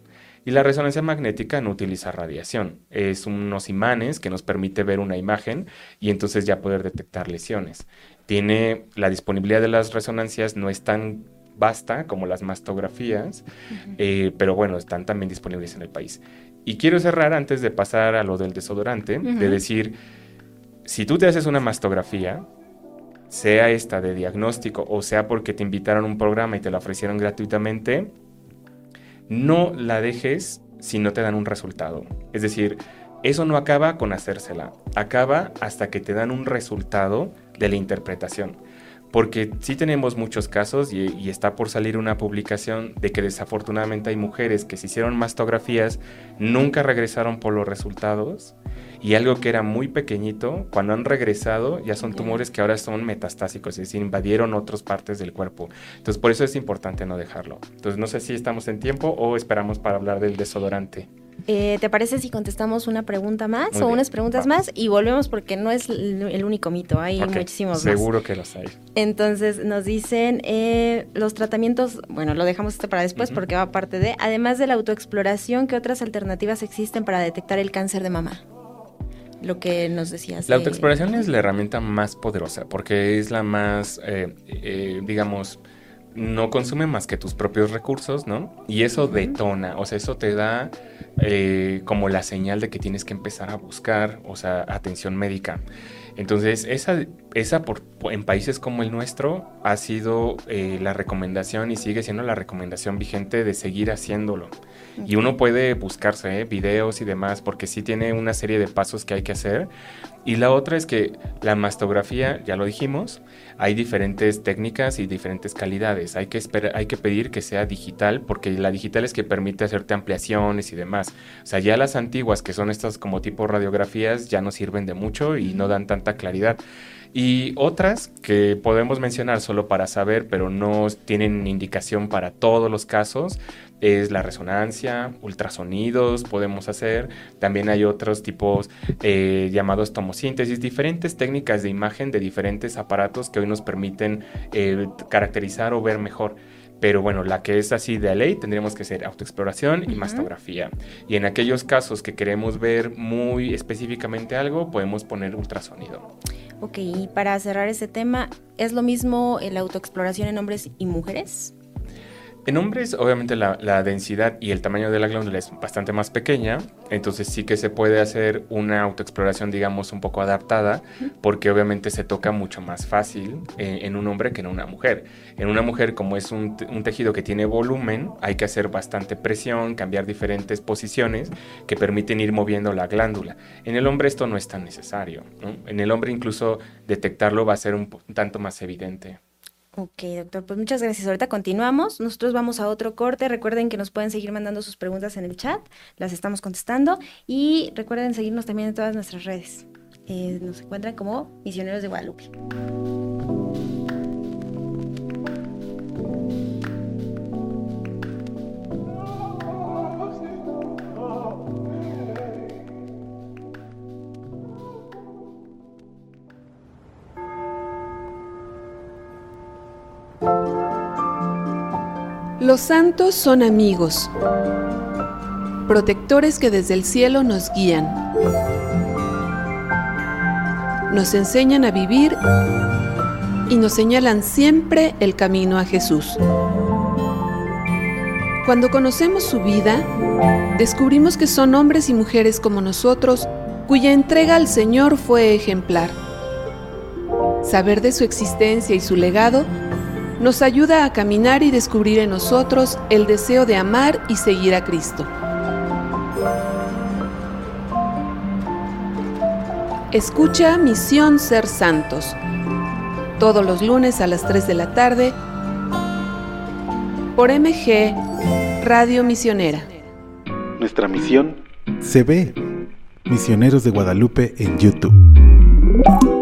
Y la resonancia magnética no utiliza radiación, es unos imanes que nos permite ver una imagen y entonces ya poder detectar lesiones. Tiene la disponibilidad de las resonancias no es tan vasta como las mastografías, eh, pero bueno, están también disponibles en el país. Y quiero cerrar antes de pasar a lo del desodorante, de decir, si tú te haces una mastografía, sea esta de diagnóstico o sea porque te invitaron a un programa y te la ofrecieron gratuitamente, no la dejes si no te dan un resultado. Es decir, eso no acaba con hacérsela, acaba hasta que te dan un resultado de la interpretación. Porque sí tenemos muchos casos y, está por salir una publicación de que desafortunadamente hay mujeres que se hicieron mastografías, nunca regresaron por los resultados y algo que era muy pequeñito, cuando han regresado ya son tumores que ahora son metastásicos, es decir, invadieron otras partes del cuerpo. Entonces por eso es importante no dejarlo. Entonces no sé si estamos en tiempo o esperamos para hablar del desodorante. Eh, ¿Te parece si contestamos una pregunta más o unas preguntas más y volvemos porque no es el único mito, hay muchísimos seguro más. Seguro que los hay. Entonces nos dicen eh, los tratamientos, bueno, lo dejamos este para después porque va parte de, además de la autoexploración, ¿qué otras alternativas existen para detectar el cáncer de mama? Lo que nos decías. La autoexploración es la herramienta más poderosa porque es la más, eh, digamos, no consume más que tus propios recursos, ¿no? Y eso detona, o sea, eso te da eh, como la señal de que tienes que empezar a buscar, o sea, atención médica. Entonces, esa, esa por, en países como el nuestro ha sido eh, la recomendación y sigue siendo la recomendación vigente de seguir haciéndolo. Y uno puede buscarse ¿eh? videos y demás, porque sí tiene una serie de pasos que hay que hacer. Y la otra es que la mastografía, ya lo dijimos, hay diferentes técnicas y diferentes calidades. Hay que, esperar, hay que pedir que sea digital, porque la digital es que permite hacerte ampliaciones y demás. O sea, ya las antiguas, que son estas como tipo radiografías, ya no sirven de mucho y no dan tanta claridad. Y otras que podemos mencionar solo para saber, pero no tienen indicación para todos los casos, es la resonancia, ultrasonidos podemos hacer, también hay otros tipos eh, llamados tomosíntesis, diferentes técnicas de imagen de diferentes aparatos que hoy nos permiten eh, caracterizar o ver mejor. Pero bueno, la que es así de ley tendríamos que ser autoexploración y mastografía. Y en aquellos casos que queremos ver muy específicamente algo, podemos poner ultrasonido. Ok, y para cerrar ese tema, ¿es lo mismo la autoexploración en hombres y mujeres? En hombres, obviamente la, densidad y el tamaño de la glándula es bastante más pequeña, entonces sí que se puede hacer una autoexploración, digamos, un poco adaptada, porque obviamente se toca mucho más fácil en, un hombre que en una mujer. En una mujer, como es un, tejido que tiene volumen, hay que hacer bastante presión, cambiar diferentes posiciones que permiten ir moviendo la glándula. En el hombre esto no es tan necesario. En el hombre incluso detectarlo va a ser un tanto más evidente. Ok, doctor, pues muchas gracias. Ahorita continuamos. Nosotros vamos a otro corte. Recuerden que nos pueden seguir mandando sus preguntas en el chat. Las estamos contestando. Y recuerden seguirnos también en todas nuestras redes. Eh, nos encuentran como Misioneros de Guadalupe. Los santos son amigos, protectores que desde el cielo nos guían, nos enseñan a vivir y nos señalan siempre el camino a Jesús. Cuando conocemos su vida, descubrimos que son hombres y mujeres como nosotros cuya entrega al Señor fue ejemplar. Saber de su existencia y su legado nos ayuda a caminar y descubrir en nosotros el deseo de amar y seguir a Cristo. Escucha Misión Ser Santos, todos los lunes a las 3 de la tarde, por MG Radio Misionera. Nuestra misión se ve. Misioneros de Guadalupe en YouTube.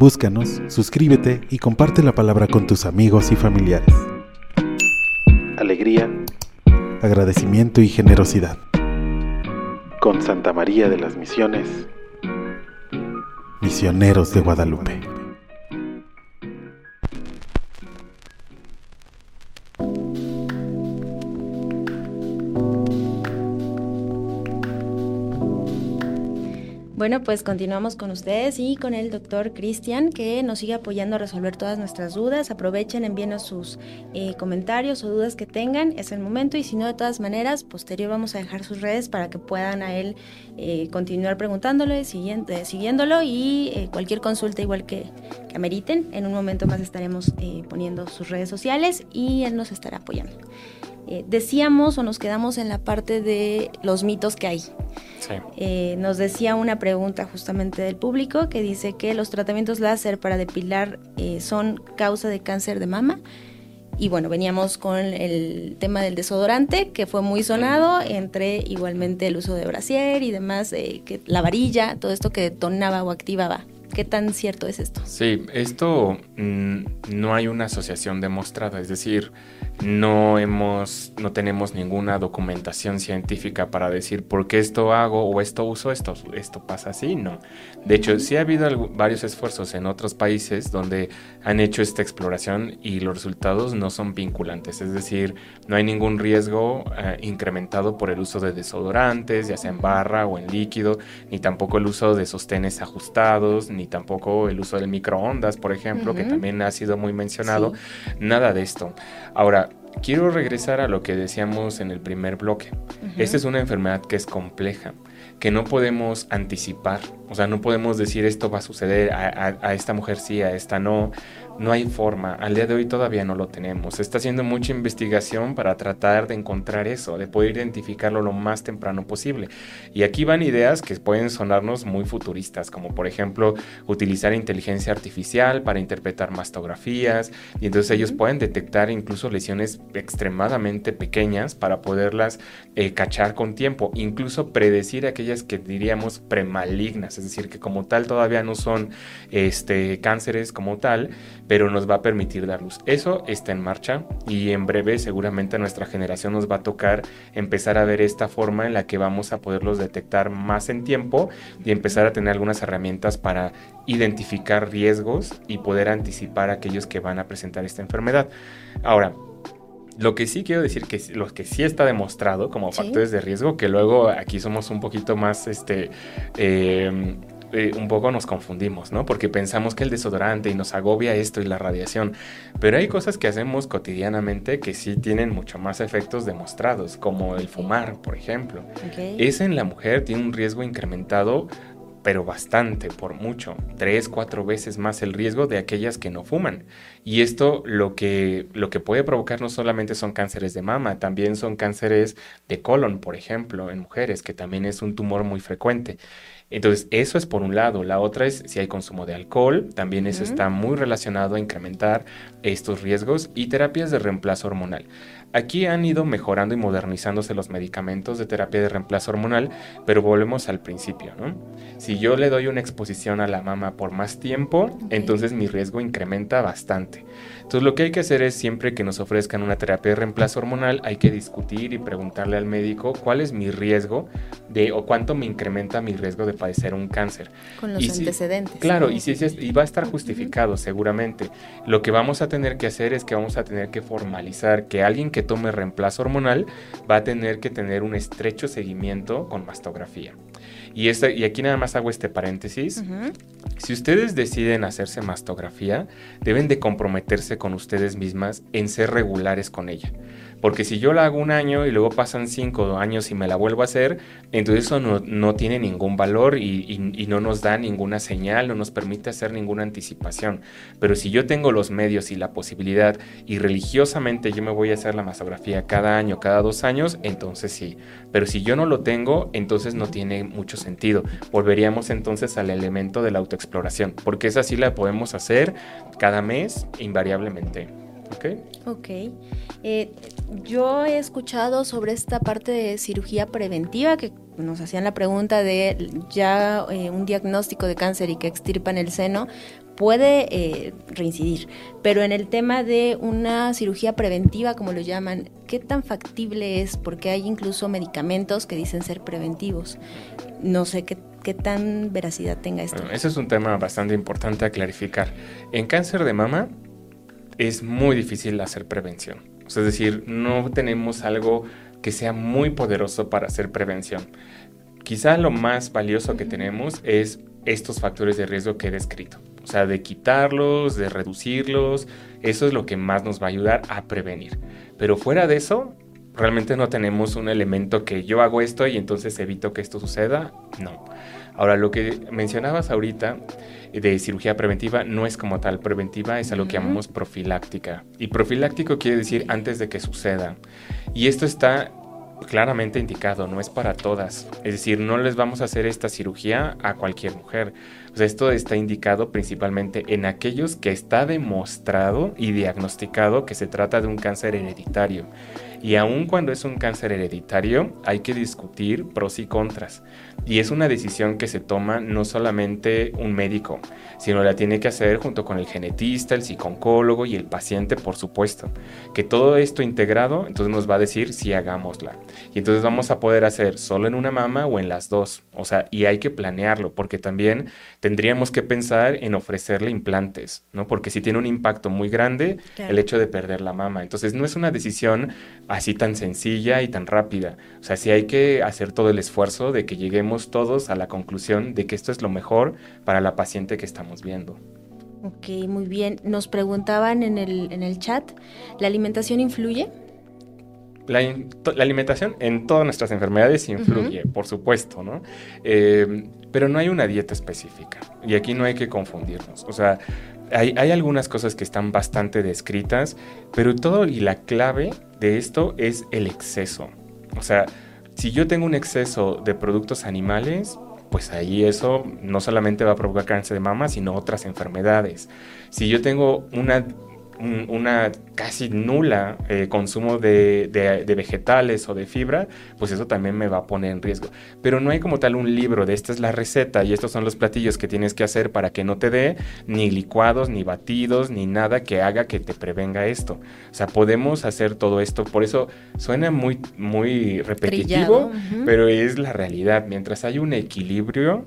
Búscanos, suscríbete y comparte la palabra con tus amigos y familiares. Alegría, agradecimiento y generosidad. Con Santa María de las Misiones, Misioneros de Guadalupe. Bueno, pues continuamos con ustedes y con el doctor Cristian, que nos sigue apoyando a resolver todas nuestras dudas. Aprovechen, envíenos sus eh, comentarios o dudas que tengan, es el momento. Y si no, de todas maneras, posterior vamos a dejar sus redes para que puedan a él eh, continuar preguntándole, siguiente, siguiéndolo y eh, cualquier consulta igual que, que, ameriten. En un momento más estaremos poniendo sus redes sociales y él nos estará apoyando. Decíamos o nos quedamos en la parte de los mitos que hay. Eh, nos decía una pregunta justamente del público que dice que los tratamientos láser para depilar eh, son causa de cáncer de mama. Y bueno, veníamos con el tema del desodorante, que fue muy sonado, entre igualmente el uso de brasier y demás, eh, que la varilla, todo esto que detonaba o activaba. ¿Qué tan cierto es esto? Sí, esto mm, no hay una asociación demostrada, es decir, no hemos, no tenemos ninguna documentación científica para decir por qué esto hago o esto uso, esto, esto pasa así, no. De hecho, sí ha habido varios esfuerzos en otros países donde han hecho esta exploración y los resultados no son vinculantes, es decir, no hay ningún riesgo eh, incrementado por el uso de desodorantes, ya sea en barra o en líquido, ni tampoco el uso de sostenes ajustados, ni tampoco el uso del microondas, por ejemplo, que también ha sido muy mencionado, nada de esto. Ahora, quiero regresar a lo que decíamos en el primer bloque. Esta es una enfermedad que es compleja, que no podemos anticipar. O sea, no podemos decir esto va a suceder a, a esta mujer sí, a esta no. No hay forma, al día de hoy todavía no lo tenemos. Se está haciendo mucha investigación para tratar de encontrar eso, de poder identificarlo lo más temprano posible. Y aquí van ideas que pueden sonarnos muy futuristas, como por ejemplo utilizar inteligencia artificial para interpretar mastografías, y entonces ellos pueden detectar incluso lesiones extremadamente pequeñas para poderlas eh, cachar con tiempo, incluso predecir aquellas que diríamos premalignas, es decir, que como tal todavía no son este, cánceres como tal, pero nos va a permitir dar luz. Eso está en marcha y en breve seguramente a nuestra generación nos va a tocar empezar a ver esta forma en la que vamos a poderlos detectar más en tiempo y empezar a tener algunas herramientas para identificar riesgos y poder anticipar aquellos que van a presentar esta enfermedad. Ahora, lo que sí quiero decir que lo que sí está demostrado como factores de riesgo, que luego aquí somos un poquito más este eh, eh, un poco nos confundimos, ¿no? Porque pensamos que el desodorante y nos agobia esto y la radiación, pero hay cosas que hacemos cotidianamente que sí tienen mucho más efectos demostrados, como el fumar, por ejemplo. Ese en la mujer tiene un riesgo incrementado pero bastante, por mucho, tres, cuatro veces más el riesgo de aquellas que no fuman. Y esto lo que, lo que puede provocar no solamente son cánceres de mama, también son cánceres de colon, por ejemplo, en mujeres, que también es un tumor muy frecuente. Entonces, eso es por un lado. La otra es si hay consumo de alcohol, también eso está muy relacionado a incrementar estos riesgos y terapias de reemplazo hormonal. Aquí han ido mejorando y modernizándose los medicamentos de terapia de reemplazo hormonal, pero volvemos al principio, ¿no? Si yo le doy una exposición a la mama por más tiempo, entonces mi riesgo incrementa bastante. Entonces lo que hay que hacer es siempre que nos ofrezcan una terapia de reemplazo hormonal, hay que discutir y preguntarle al médico cuál es mi riesgo de o cuánto me incrementa mi riesgo de padecer un cáncer. Con los antecedentes. claro, y, si, y va a estar justificado seguramente. Lo que vamos a tener que hacer es que vamos a tener que formalizar que alguien que tome reemplazo hormonal va a tener que tener un estrecho seguimiento con mastografía. Y, y aquí nada más hago este paréntesis. Si ustedes deciden hacerse mastografía, deben de comprometerse con ustedes mismas en ser regulares con ella. Porque si yo la hago un año y luego pasan cinco años y me la vuelvo a hacer, entonces eso no, tiene ningún valor y, no nos da ninguna señal, no nos permite hacer ninguna anticipación. Pero si yo tengo los medios y la posibilidad y religiosamente yo me voy a hacer la mastografía cada año, cada dos años, entonces sí. Pero si yo no lo tengo, entonces no tiene mucho sentido. Volveríamos entonces al elemento de la autoexploración, porque esa sí la podemos hacer cada mes invariablemente. ¿Ok? Ok. Eh, yo he escuchado sobre esta parte de cirugía preventiva que nos hacían la pregunta de ya eh, un diagnóstico de cáncer y que extirpan el seno puede eh, reincidir, pero en el tema de una cirugía preventiva, como lo llaman, ¿qué tan factible es? Porque hay incluso medicamentos que dicen ser preventivos. No sé qué, qué tan veracidad tenga esto. ese es un tema bastante importante a clarificar. En cáncer de mama es muy difícil hacer prevención es decir, no tenemos algo que sea muy poderoso para hacer prevención. quizá lo más valioso que tenemos es estos factores de riesgo que he descrito. O sea, de quitarlos, de reducirlos, eso es lo que más nos va a ayudar a prevenir. Pero fuera de eso, realmente no tenemos un elemento que yo hago esto y entonces evito que esto suceda. No. Ahora, lo que mencionabas ahorita de cirugía preventiva no es como tal preventiva, es a lo que llamamos profiláctica. Y profiláctico quiere decir antes de que suceda. Y esto está claramente indicado, no es para todas. Es decir, no les vamos a hacer esta cirugía a cualquier mujer. esto está indicado principalmente en aquellos que está demostrado y diagnosticado que se trata de un cáncer hereditario. Y aun cuando es un cáncer hereditario, hay que discutir pros y contras. Y es una decisión que se toma no solamente un médico, sino la tiene que hacer junto con el genetista, el psicólogo y el paciente, por supuesto. Que todo esto integrado, entonces nos va a decir si hagámosla. Y entonces vamos a poder hacer solo en una mama o en las dos. O sea, y hay que planearlo, porque también tendríamos que pensar en ofrecerle implantes, ¿no? Porque si tiene un impacto muy grande el hecho de perder la mama. Entonces no es una decisión así tan sencilla y tan rápida. O sea, sí hay que hacer todo el esfuerzo de que lleguemos todos a la conclusión de que esto es lo mejor para la paciente que estamos viendo. Ok, muy bien. Nos preguntaban en el, en el chat, ¿la alimentación influye? La, alimentación en todas nuestras enfermedades influye, por supuesto, ¿no? Eh, pero no hay una dieta específica y aquí no hay que confundirnos. O sea, hay, hay, algunas cosas que están bastante descritas, pero todo y la clave de esto es el exceso. O sea, si yo tengo un exceso de productos animales, pues ahí eso no solamente va a provocar cáncer de mama, sino otras enfermedades. Si yo tengo una una casi nula eh, consumo de, vegetales o de fibra, pues eso también me va a poner en riesgo. Pero no hay como tal un libro de esta es la receta y estos son los platillos que tienes que hacer para que no te dé ni licuados, ni batidos, ni nada que haga que te prevenga esto. O sea, podemos hacer todo esto. Por eso suena muy, muy repetitivo, pero es la realidad. Mientras hay un equilibrio,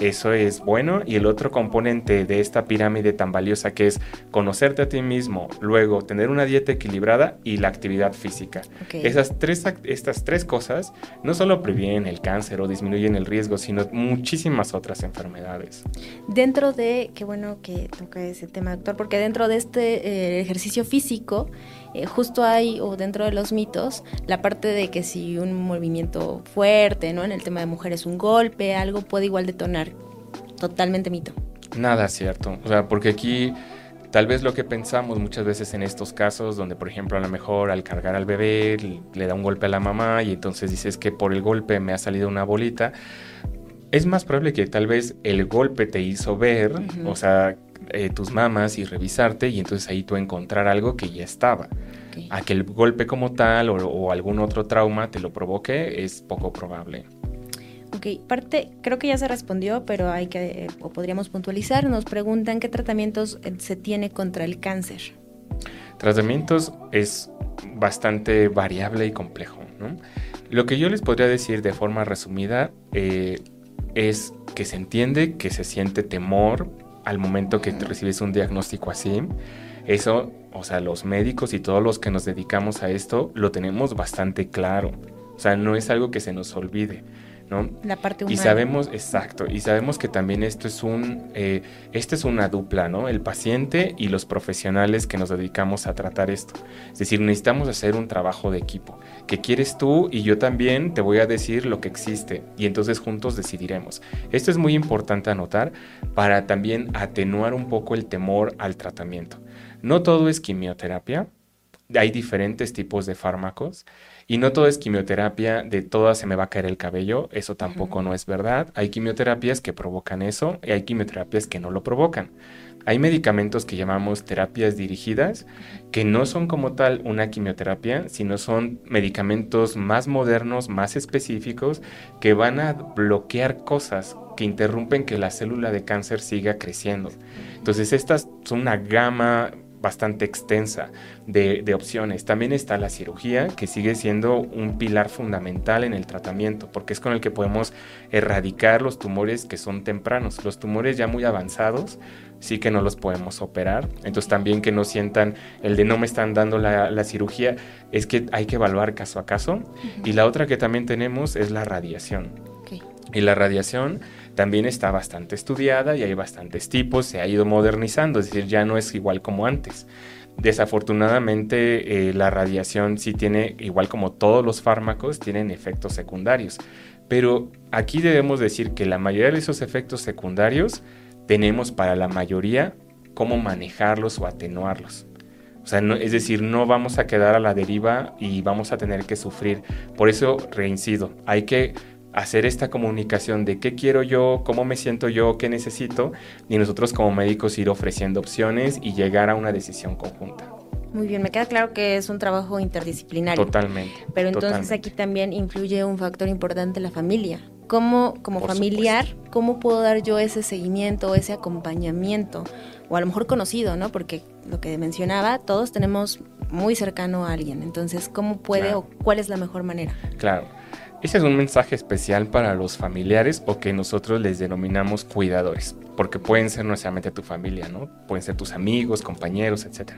eso es bueno. Y el otro componente de esta pirámide tan valiosa que es conocerte a ti mismo, luego tener una dieta equilibrada y la actividad física. Esas tres, estas tres cosas no solo previenen el cáncer o disminuyen el riesgo, sino muchísimas otras enfermedades. Dentro de, qué bueno que toca ese tema, doctor, porque dentro de este eh, ejercicio físico, eh, justo hay, o dentro de los mitos, la parte de que si un movimiento fuerte, ¿no? En el tema de mujeres, un golpe, algo puede igual detonar. Totalmente mito. Nada cierto. O sea, porque aquí tal vez lo que pensamos muchas veces en estos casos, donde por ejemplo a lo mejor al cargar al bebé le da un golpe a la mamá y entonces dices que por el golpe me ha salido una bolita, es más probable que tal vez el golpe te hizo ver, o sea, eh, tus mamas y revisarte y entonces ahí tú encontrar algo que ya estaba. A que el golpe como tal o, algún otro trauma te lo provoque es poco probable. Ok, parte, creo que ya se respondió, pero hay que, o podríamos puntualizar, nos preguntan qué tratamientos eh, se tiene contra el cáncer. Tratamientos es bastante variable y complejo. Lo que yo les podría decir de forma resumida eh, es que se entiende que se siente temor al momento que recibes un diagnóstico así. Eso, o sea, los médicos y todos los que nos dedicamos a esto lo tenemos bastante claro. O sea, no es algo que se nos olvide. ¿No? La parte humana. Y sabemos, exacto, y sabemos que también esto es un, eh, esto es una dupla, ¿no? El paciente y los profesionales que nos dedicamos a tratar esto. Es decir, necesitamos hacer un trabajo de equipo. Que quieres tú y yo también te voy a decir lo que existe y entonces juntos decidiremos. Esto es muy importante anotar para también atenuar un poco el temor al tratamiento. No todo es quimioterapia, hay diferentes tipos de fármacos y no todo es quimioterapia, de todas se me va a caer el cabello, eso tampoco no es verdad. Hay quimioterapias que provocan eso y hay quimioterapias que no lo provocan. Hay medicamentos que llamamos terapias dirigidas, que no son como tal una quimioterapia, sino son medicamentos más modernos, más específicos, que van a bloquear cosas que interrumpen que la célula de cáncer siga creciendo. Entonces, estas son una gama bastante extensa de, opciones. También está la cirugía, que sigue siendo un pilar fundamental en el tratamiento, porque es con el que podemos erradicar los tumores que son tempranos. Los tumores ya muy avanzados sí que no los podemos operar. Entonces también que no sientan el de no me están dando la, cirugía, es que hay que evaluar caso a caso. Y la otra que también tenemos es la radiación. Y la radiación también está bastante estudiada y hay bastantes tipos, se ha ido modernizando, es decir, ya no es igual como antes. Desafortunadamente, eh, la radiación sí tiene, igual como todos los fármacos, tienen efectos secundarios. Pero aquí debemos decir que la mayoría de esos efectos secundarios tenemos para la mayoría cómo manejarlos o atenuarlos. O sea, es decir, no vamos a quedar a la deriva y vamos a tener que sufrir. Por eso reincido, hay que hacer esta comunicación de qué quiero yo, cómo me siento yo, qué necesito, y nosotros como médicos ir ofreciendo opciones y llegar a una decisión conjunta. Muy bien, me queda claro que es un trabajo interdisciplinario. Totalmente. Pero entonces aquí también influye un factor importante la familia. ¿Cómo, como familiar, cómo puedo dar yo ese seguimiento, ese acompañamiento? O a lo mejor conocido, ¿no? Porque lo que mencionaba, todos tenemos muy cercano a alguien. Entonces, ¿cómo puede o cuál es la mejor manera? Claro. Ese es un mensaje especial para los familiares o que nosotros les denominamos cuidadores, porque pueden ser no necesariamente tu familia, ¿no? Pueden ser tus amigos, compañeros, etc.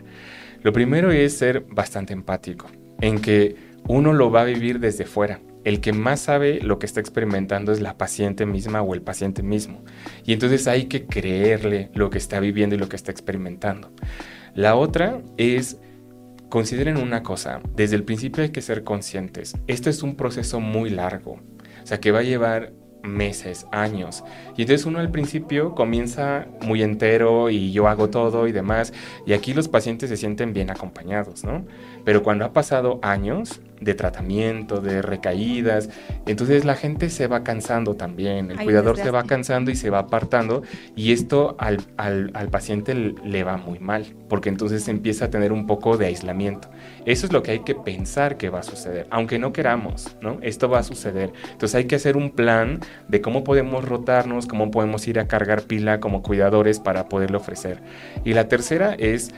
Lo primero es ser bastante empático, en que uno lo va a vivir desde fuera. El que más sabe lo que está experimentando es la paciente misma o el paciente mismo. Y entonces hay que creerle lo que está viviendo y lo que está experimentando. La otra es Consideren una cosa, desde el principio hay que ser conscientes. Esto es un proceso muy largo, o sea que va a llevar meses, años. Y entonces uno al principio comienza muy entero y yo hago todo y demás. Y aquí los pacientes se sienten bien acompañados, ¿no? Pero cuando ha pasado años, de tratamiento, de recaídas. Entonces la gente se va cansando también, el cuidador se va cansando y se va apartando y esto al, al, paciente le va muy mal, porque entonces empieza a tener un poco de aislamiento. Eso es lo que hay que pensar que va a suceder, aunque no queramos, ¿no? Esto va a suceder. Entonces hay que hacer un plan de cómo podemos rotarnos, cómo podemos ir a cargar pila como cuidadores para poderle ofrecer. Y la tercera es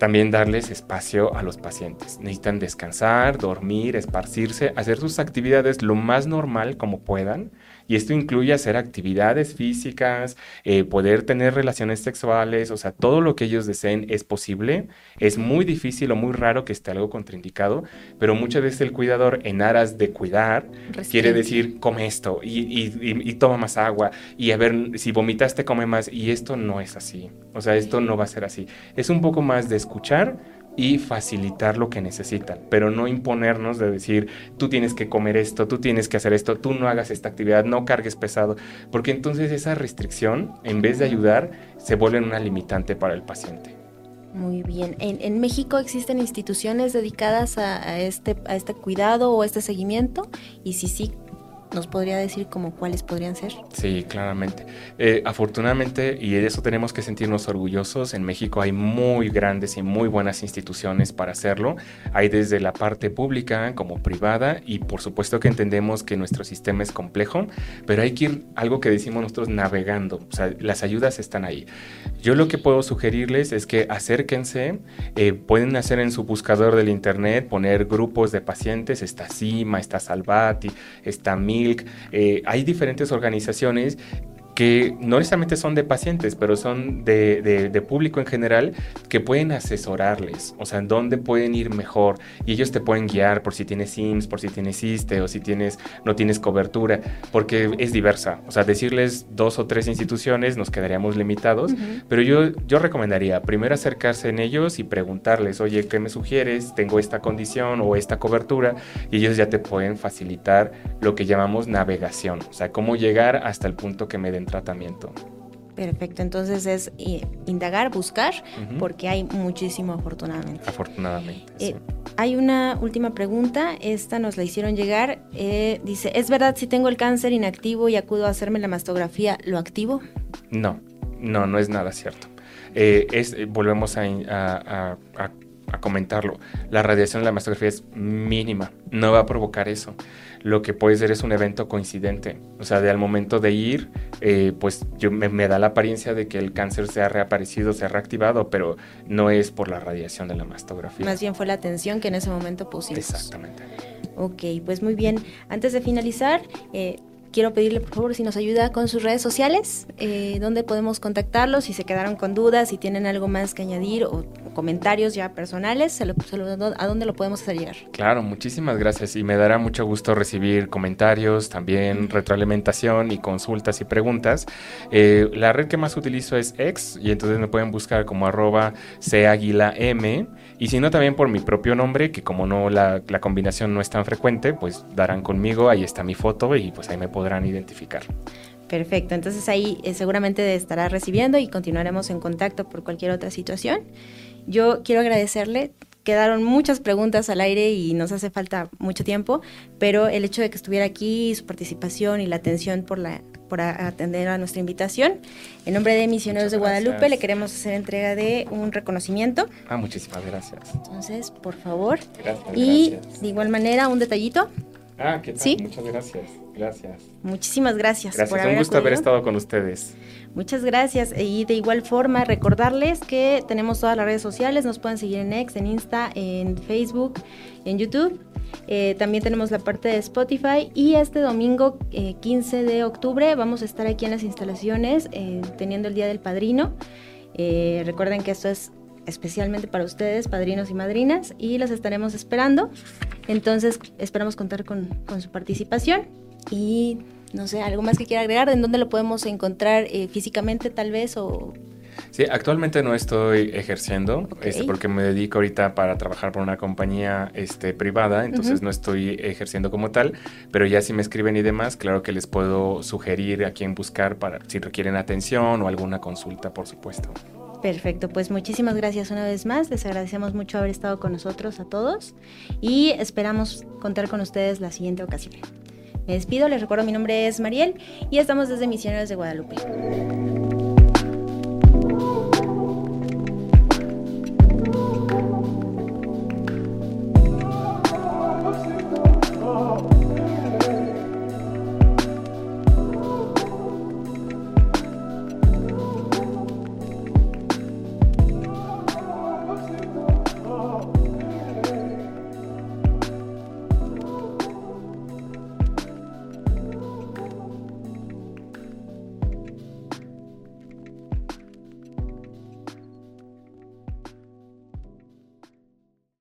también darles espacio a los pacientes. Necesitan descansar, dormir, esparcirse, hacer sus actividades lo más normal como puedan y esto incluye hacer actividades físicas, eh, poder tener relaciones sexuales, o sea, todo lo que ellos deseen es posible. Es muy difícil o muy raro que esté algo contraindicado, pero muchas veces el cuidador en aras de cuidar quiere decir, come esto y, toma más agua y a ver, si vomitaste, come más. Y esto no es así. O sea, esto no va a ser así. Es un poco más de escuchar y facilitar lo que necesitan, pero no imponernos de decir, tú tienes que comer esto, tú tienes que hacer esto, tú no hagas esta actividad, no cargues pesado, porque entonces esa restricción, en vez de ayudar, se vuelve una limitante para el paciente. Muy bien. ¿En, México existen instituciones dedicadas a, este, a este cuidado o este seguimiento? Y si sí, ¿Nos podría decir como cuáles podrían ser? Sí, claramente. Eh, afortunadamente, y de eso tenemos que sentirnos orgullosos, en México hay muy grandes y muy buenas instituciones para hacerlo. Hay desde la parte pública como privada y por supuesto que entendemos que nuestro sistema es complejo, pero hay que ir, algo que decimos nosotros, navegando. O sea, las ayudas están ahí. Yo lo que puedo sugerirles es que acérquense, eh, pueden hacer en su buscador del internet, poner grupos de pacientes, está CIMA, está Salvati, está Mi eh, hay diferentes organizaciones que no necesariamente son de pacientes, pero son de, público en general, que pueden asesorarles, o sea, en dónde pueden ir mejor, y ellos te pueden guiar por si tienes SIMS, por si tienes ISTE, o si tienes, no tienes cobertura, porque es diversa, o sea, decirles dos o tres instituciones nos quedaríamos limitados, pero yo, yo recomendaría primero acercarse en ellos y preguntarles, oye, ¿qué me sugieres? Tengo esta condición o esta cobertura, y ellos ya te pueden facilitar lo que llamamos navegación, o sea, cómo llegar hasta el punto que me den tratamiento. Perfecto, entonces es eh, indagar, buscar, porque hay muchísimo afortunadamente. Afortunadamente. Eh, hay una última pregunta, esta nos la hicieron llegar. Eh, dice, ¿es verdad si tengo el cáncer inactivo y acudo a hacerme la mastografía, lo activo? No, no, no es nada cierto. es, volvemos a, a comentarlo, la radiación de la mastografía es mínima, no va a provocar eso lo que puede ser es un evento coincidente. O sea, de al momento de ir, eh, pues yo, me, da la apariencia de que el cáncer se ha reaparecido, se ha reactivado, pero no es por la radiación de la mastografía. Más bien fue la atención que en ese momento pusimos. Exactamente. Ok, pues muy bien. Antes de finalizar, eh, quiero pedirle por favor si nos ayuda con sus redes sociales, eh, dónde podemos contactarlos, si se quedaron con dudas, si tienen algo más que añadir o, comentarios ya personales, se lo, se lo- ¿a dónde lo podemos hacer llegar? Claro, muchísimas gracias y me dará mucho gusto recibir comentarios, también retroalimentación y consultas y preguntas. Eh, la red que más utilizo es X y entonces me pueden buscar como arroba M y si no también por mi propio nombre, que como no la, la combinación no es tan frecuente, pues darán conmigo, ahí está mi foto y pues ahí me podrán identificar. Perfecto, entonces ahí eh, seguramente estará recibiendo y continuaremos en contacto por cualquier otra situación. Yo quiero agradecerle, quedaron muchas preguntas al aire y nos hace falta mucho tiempo, pero el hecho de que estuviera aquí, su participación y la atención por, la, por atender a nuestra invitación, en nombre de Misioneros de Guadalupe le queremos hacer entrega de un reconocimiento. Ah, muchísimas gracias. Entonces, por favor. Gracias. Y gracias. de igual manera, un detallito. Ah, ¿qué tal? ¿Sí? Muchas gracias. Gracias. Muchísimas gracias, por Gracias, haber un gusto haber estado con ustedes. Muchas gracias. Y de igual forma, recordarles que tenemos todas las redes sociales. Nos pueden seguir en X, en Insta, en Facebook, en YouTube. Eh, también tenemos la parte de Spotify. Y este domingo, eh, 15 de octubre, vamos a estar aquí en las instalaciones eh, teniendo el Día del Padrino. Eh, recuerden que esto es especialmente para ustedes, padrinos y madrinas, y los estaremos esperando. Entonces, esperamos contar con, con su participación. Y no sé, algo más que quiera agregar, ¿en dónde lo podemos encontrar eh, físicamente tal vez? O Sí, actualmente no estoy ejerciendo, Ok. este, porque me dedico ahorita para trabajar por una compañía este, privada, entonces no estoy ejerciendo como tal, pero ya si me escriben y demás, claro que les puedo sugerir a quién buscar para si requieren atención o alguna consulta, por supuesto. Perfecto, pues muchísimas gracias una vez más. Les agradecemos mucho haber estado con nosotros a todos y esperamos contar con ustedes la siguiente ocasión. Me despido, les recuerdo mi nombre es Mariel y estamos desde Misioneros de Guadalupe.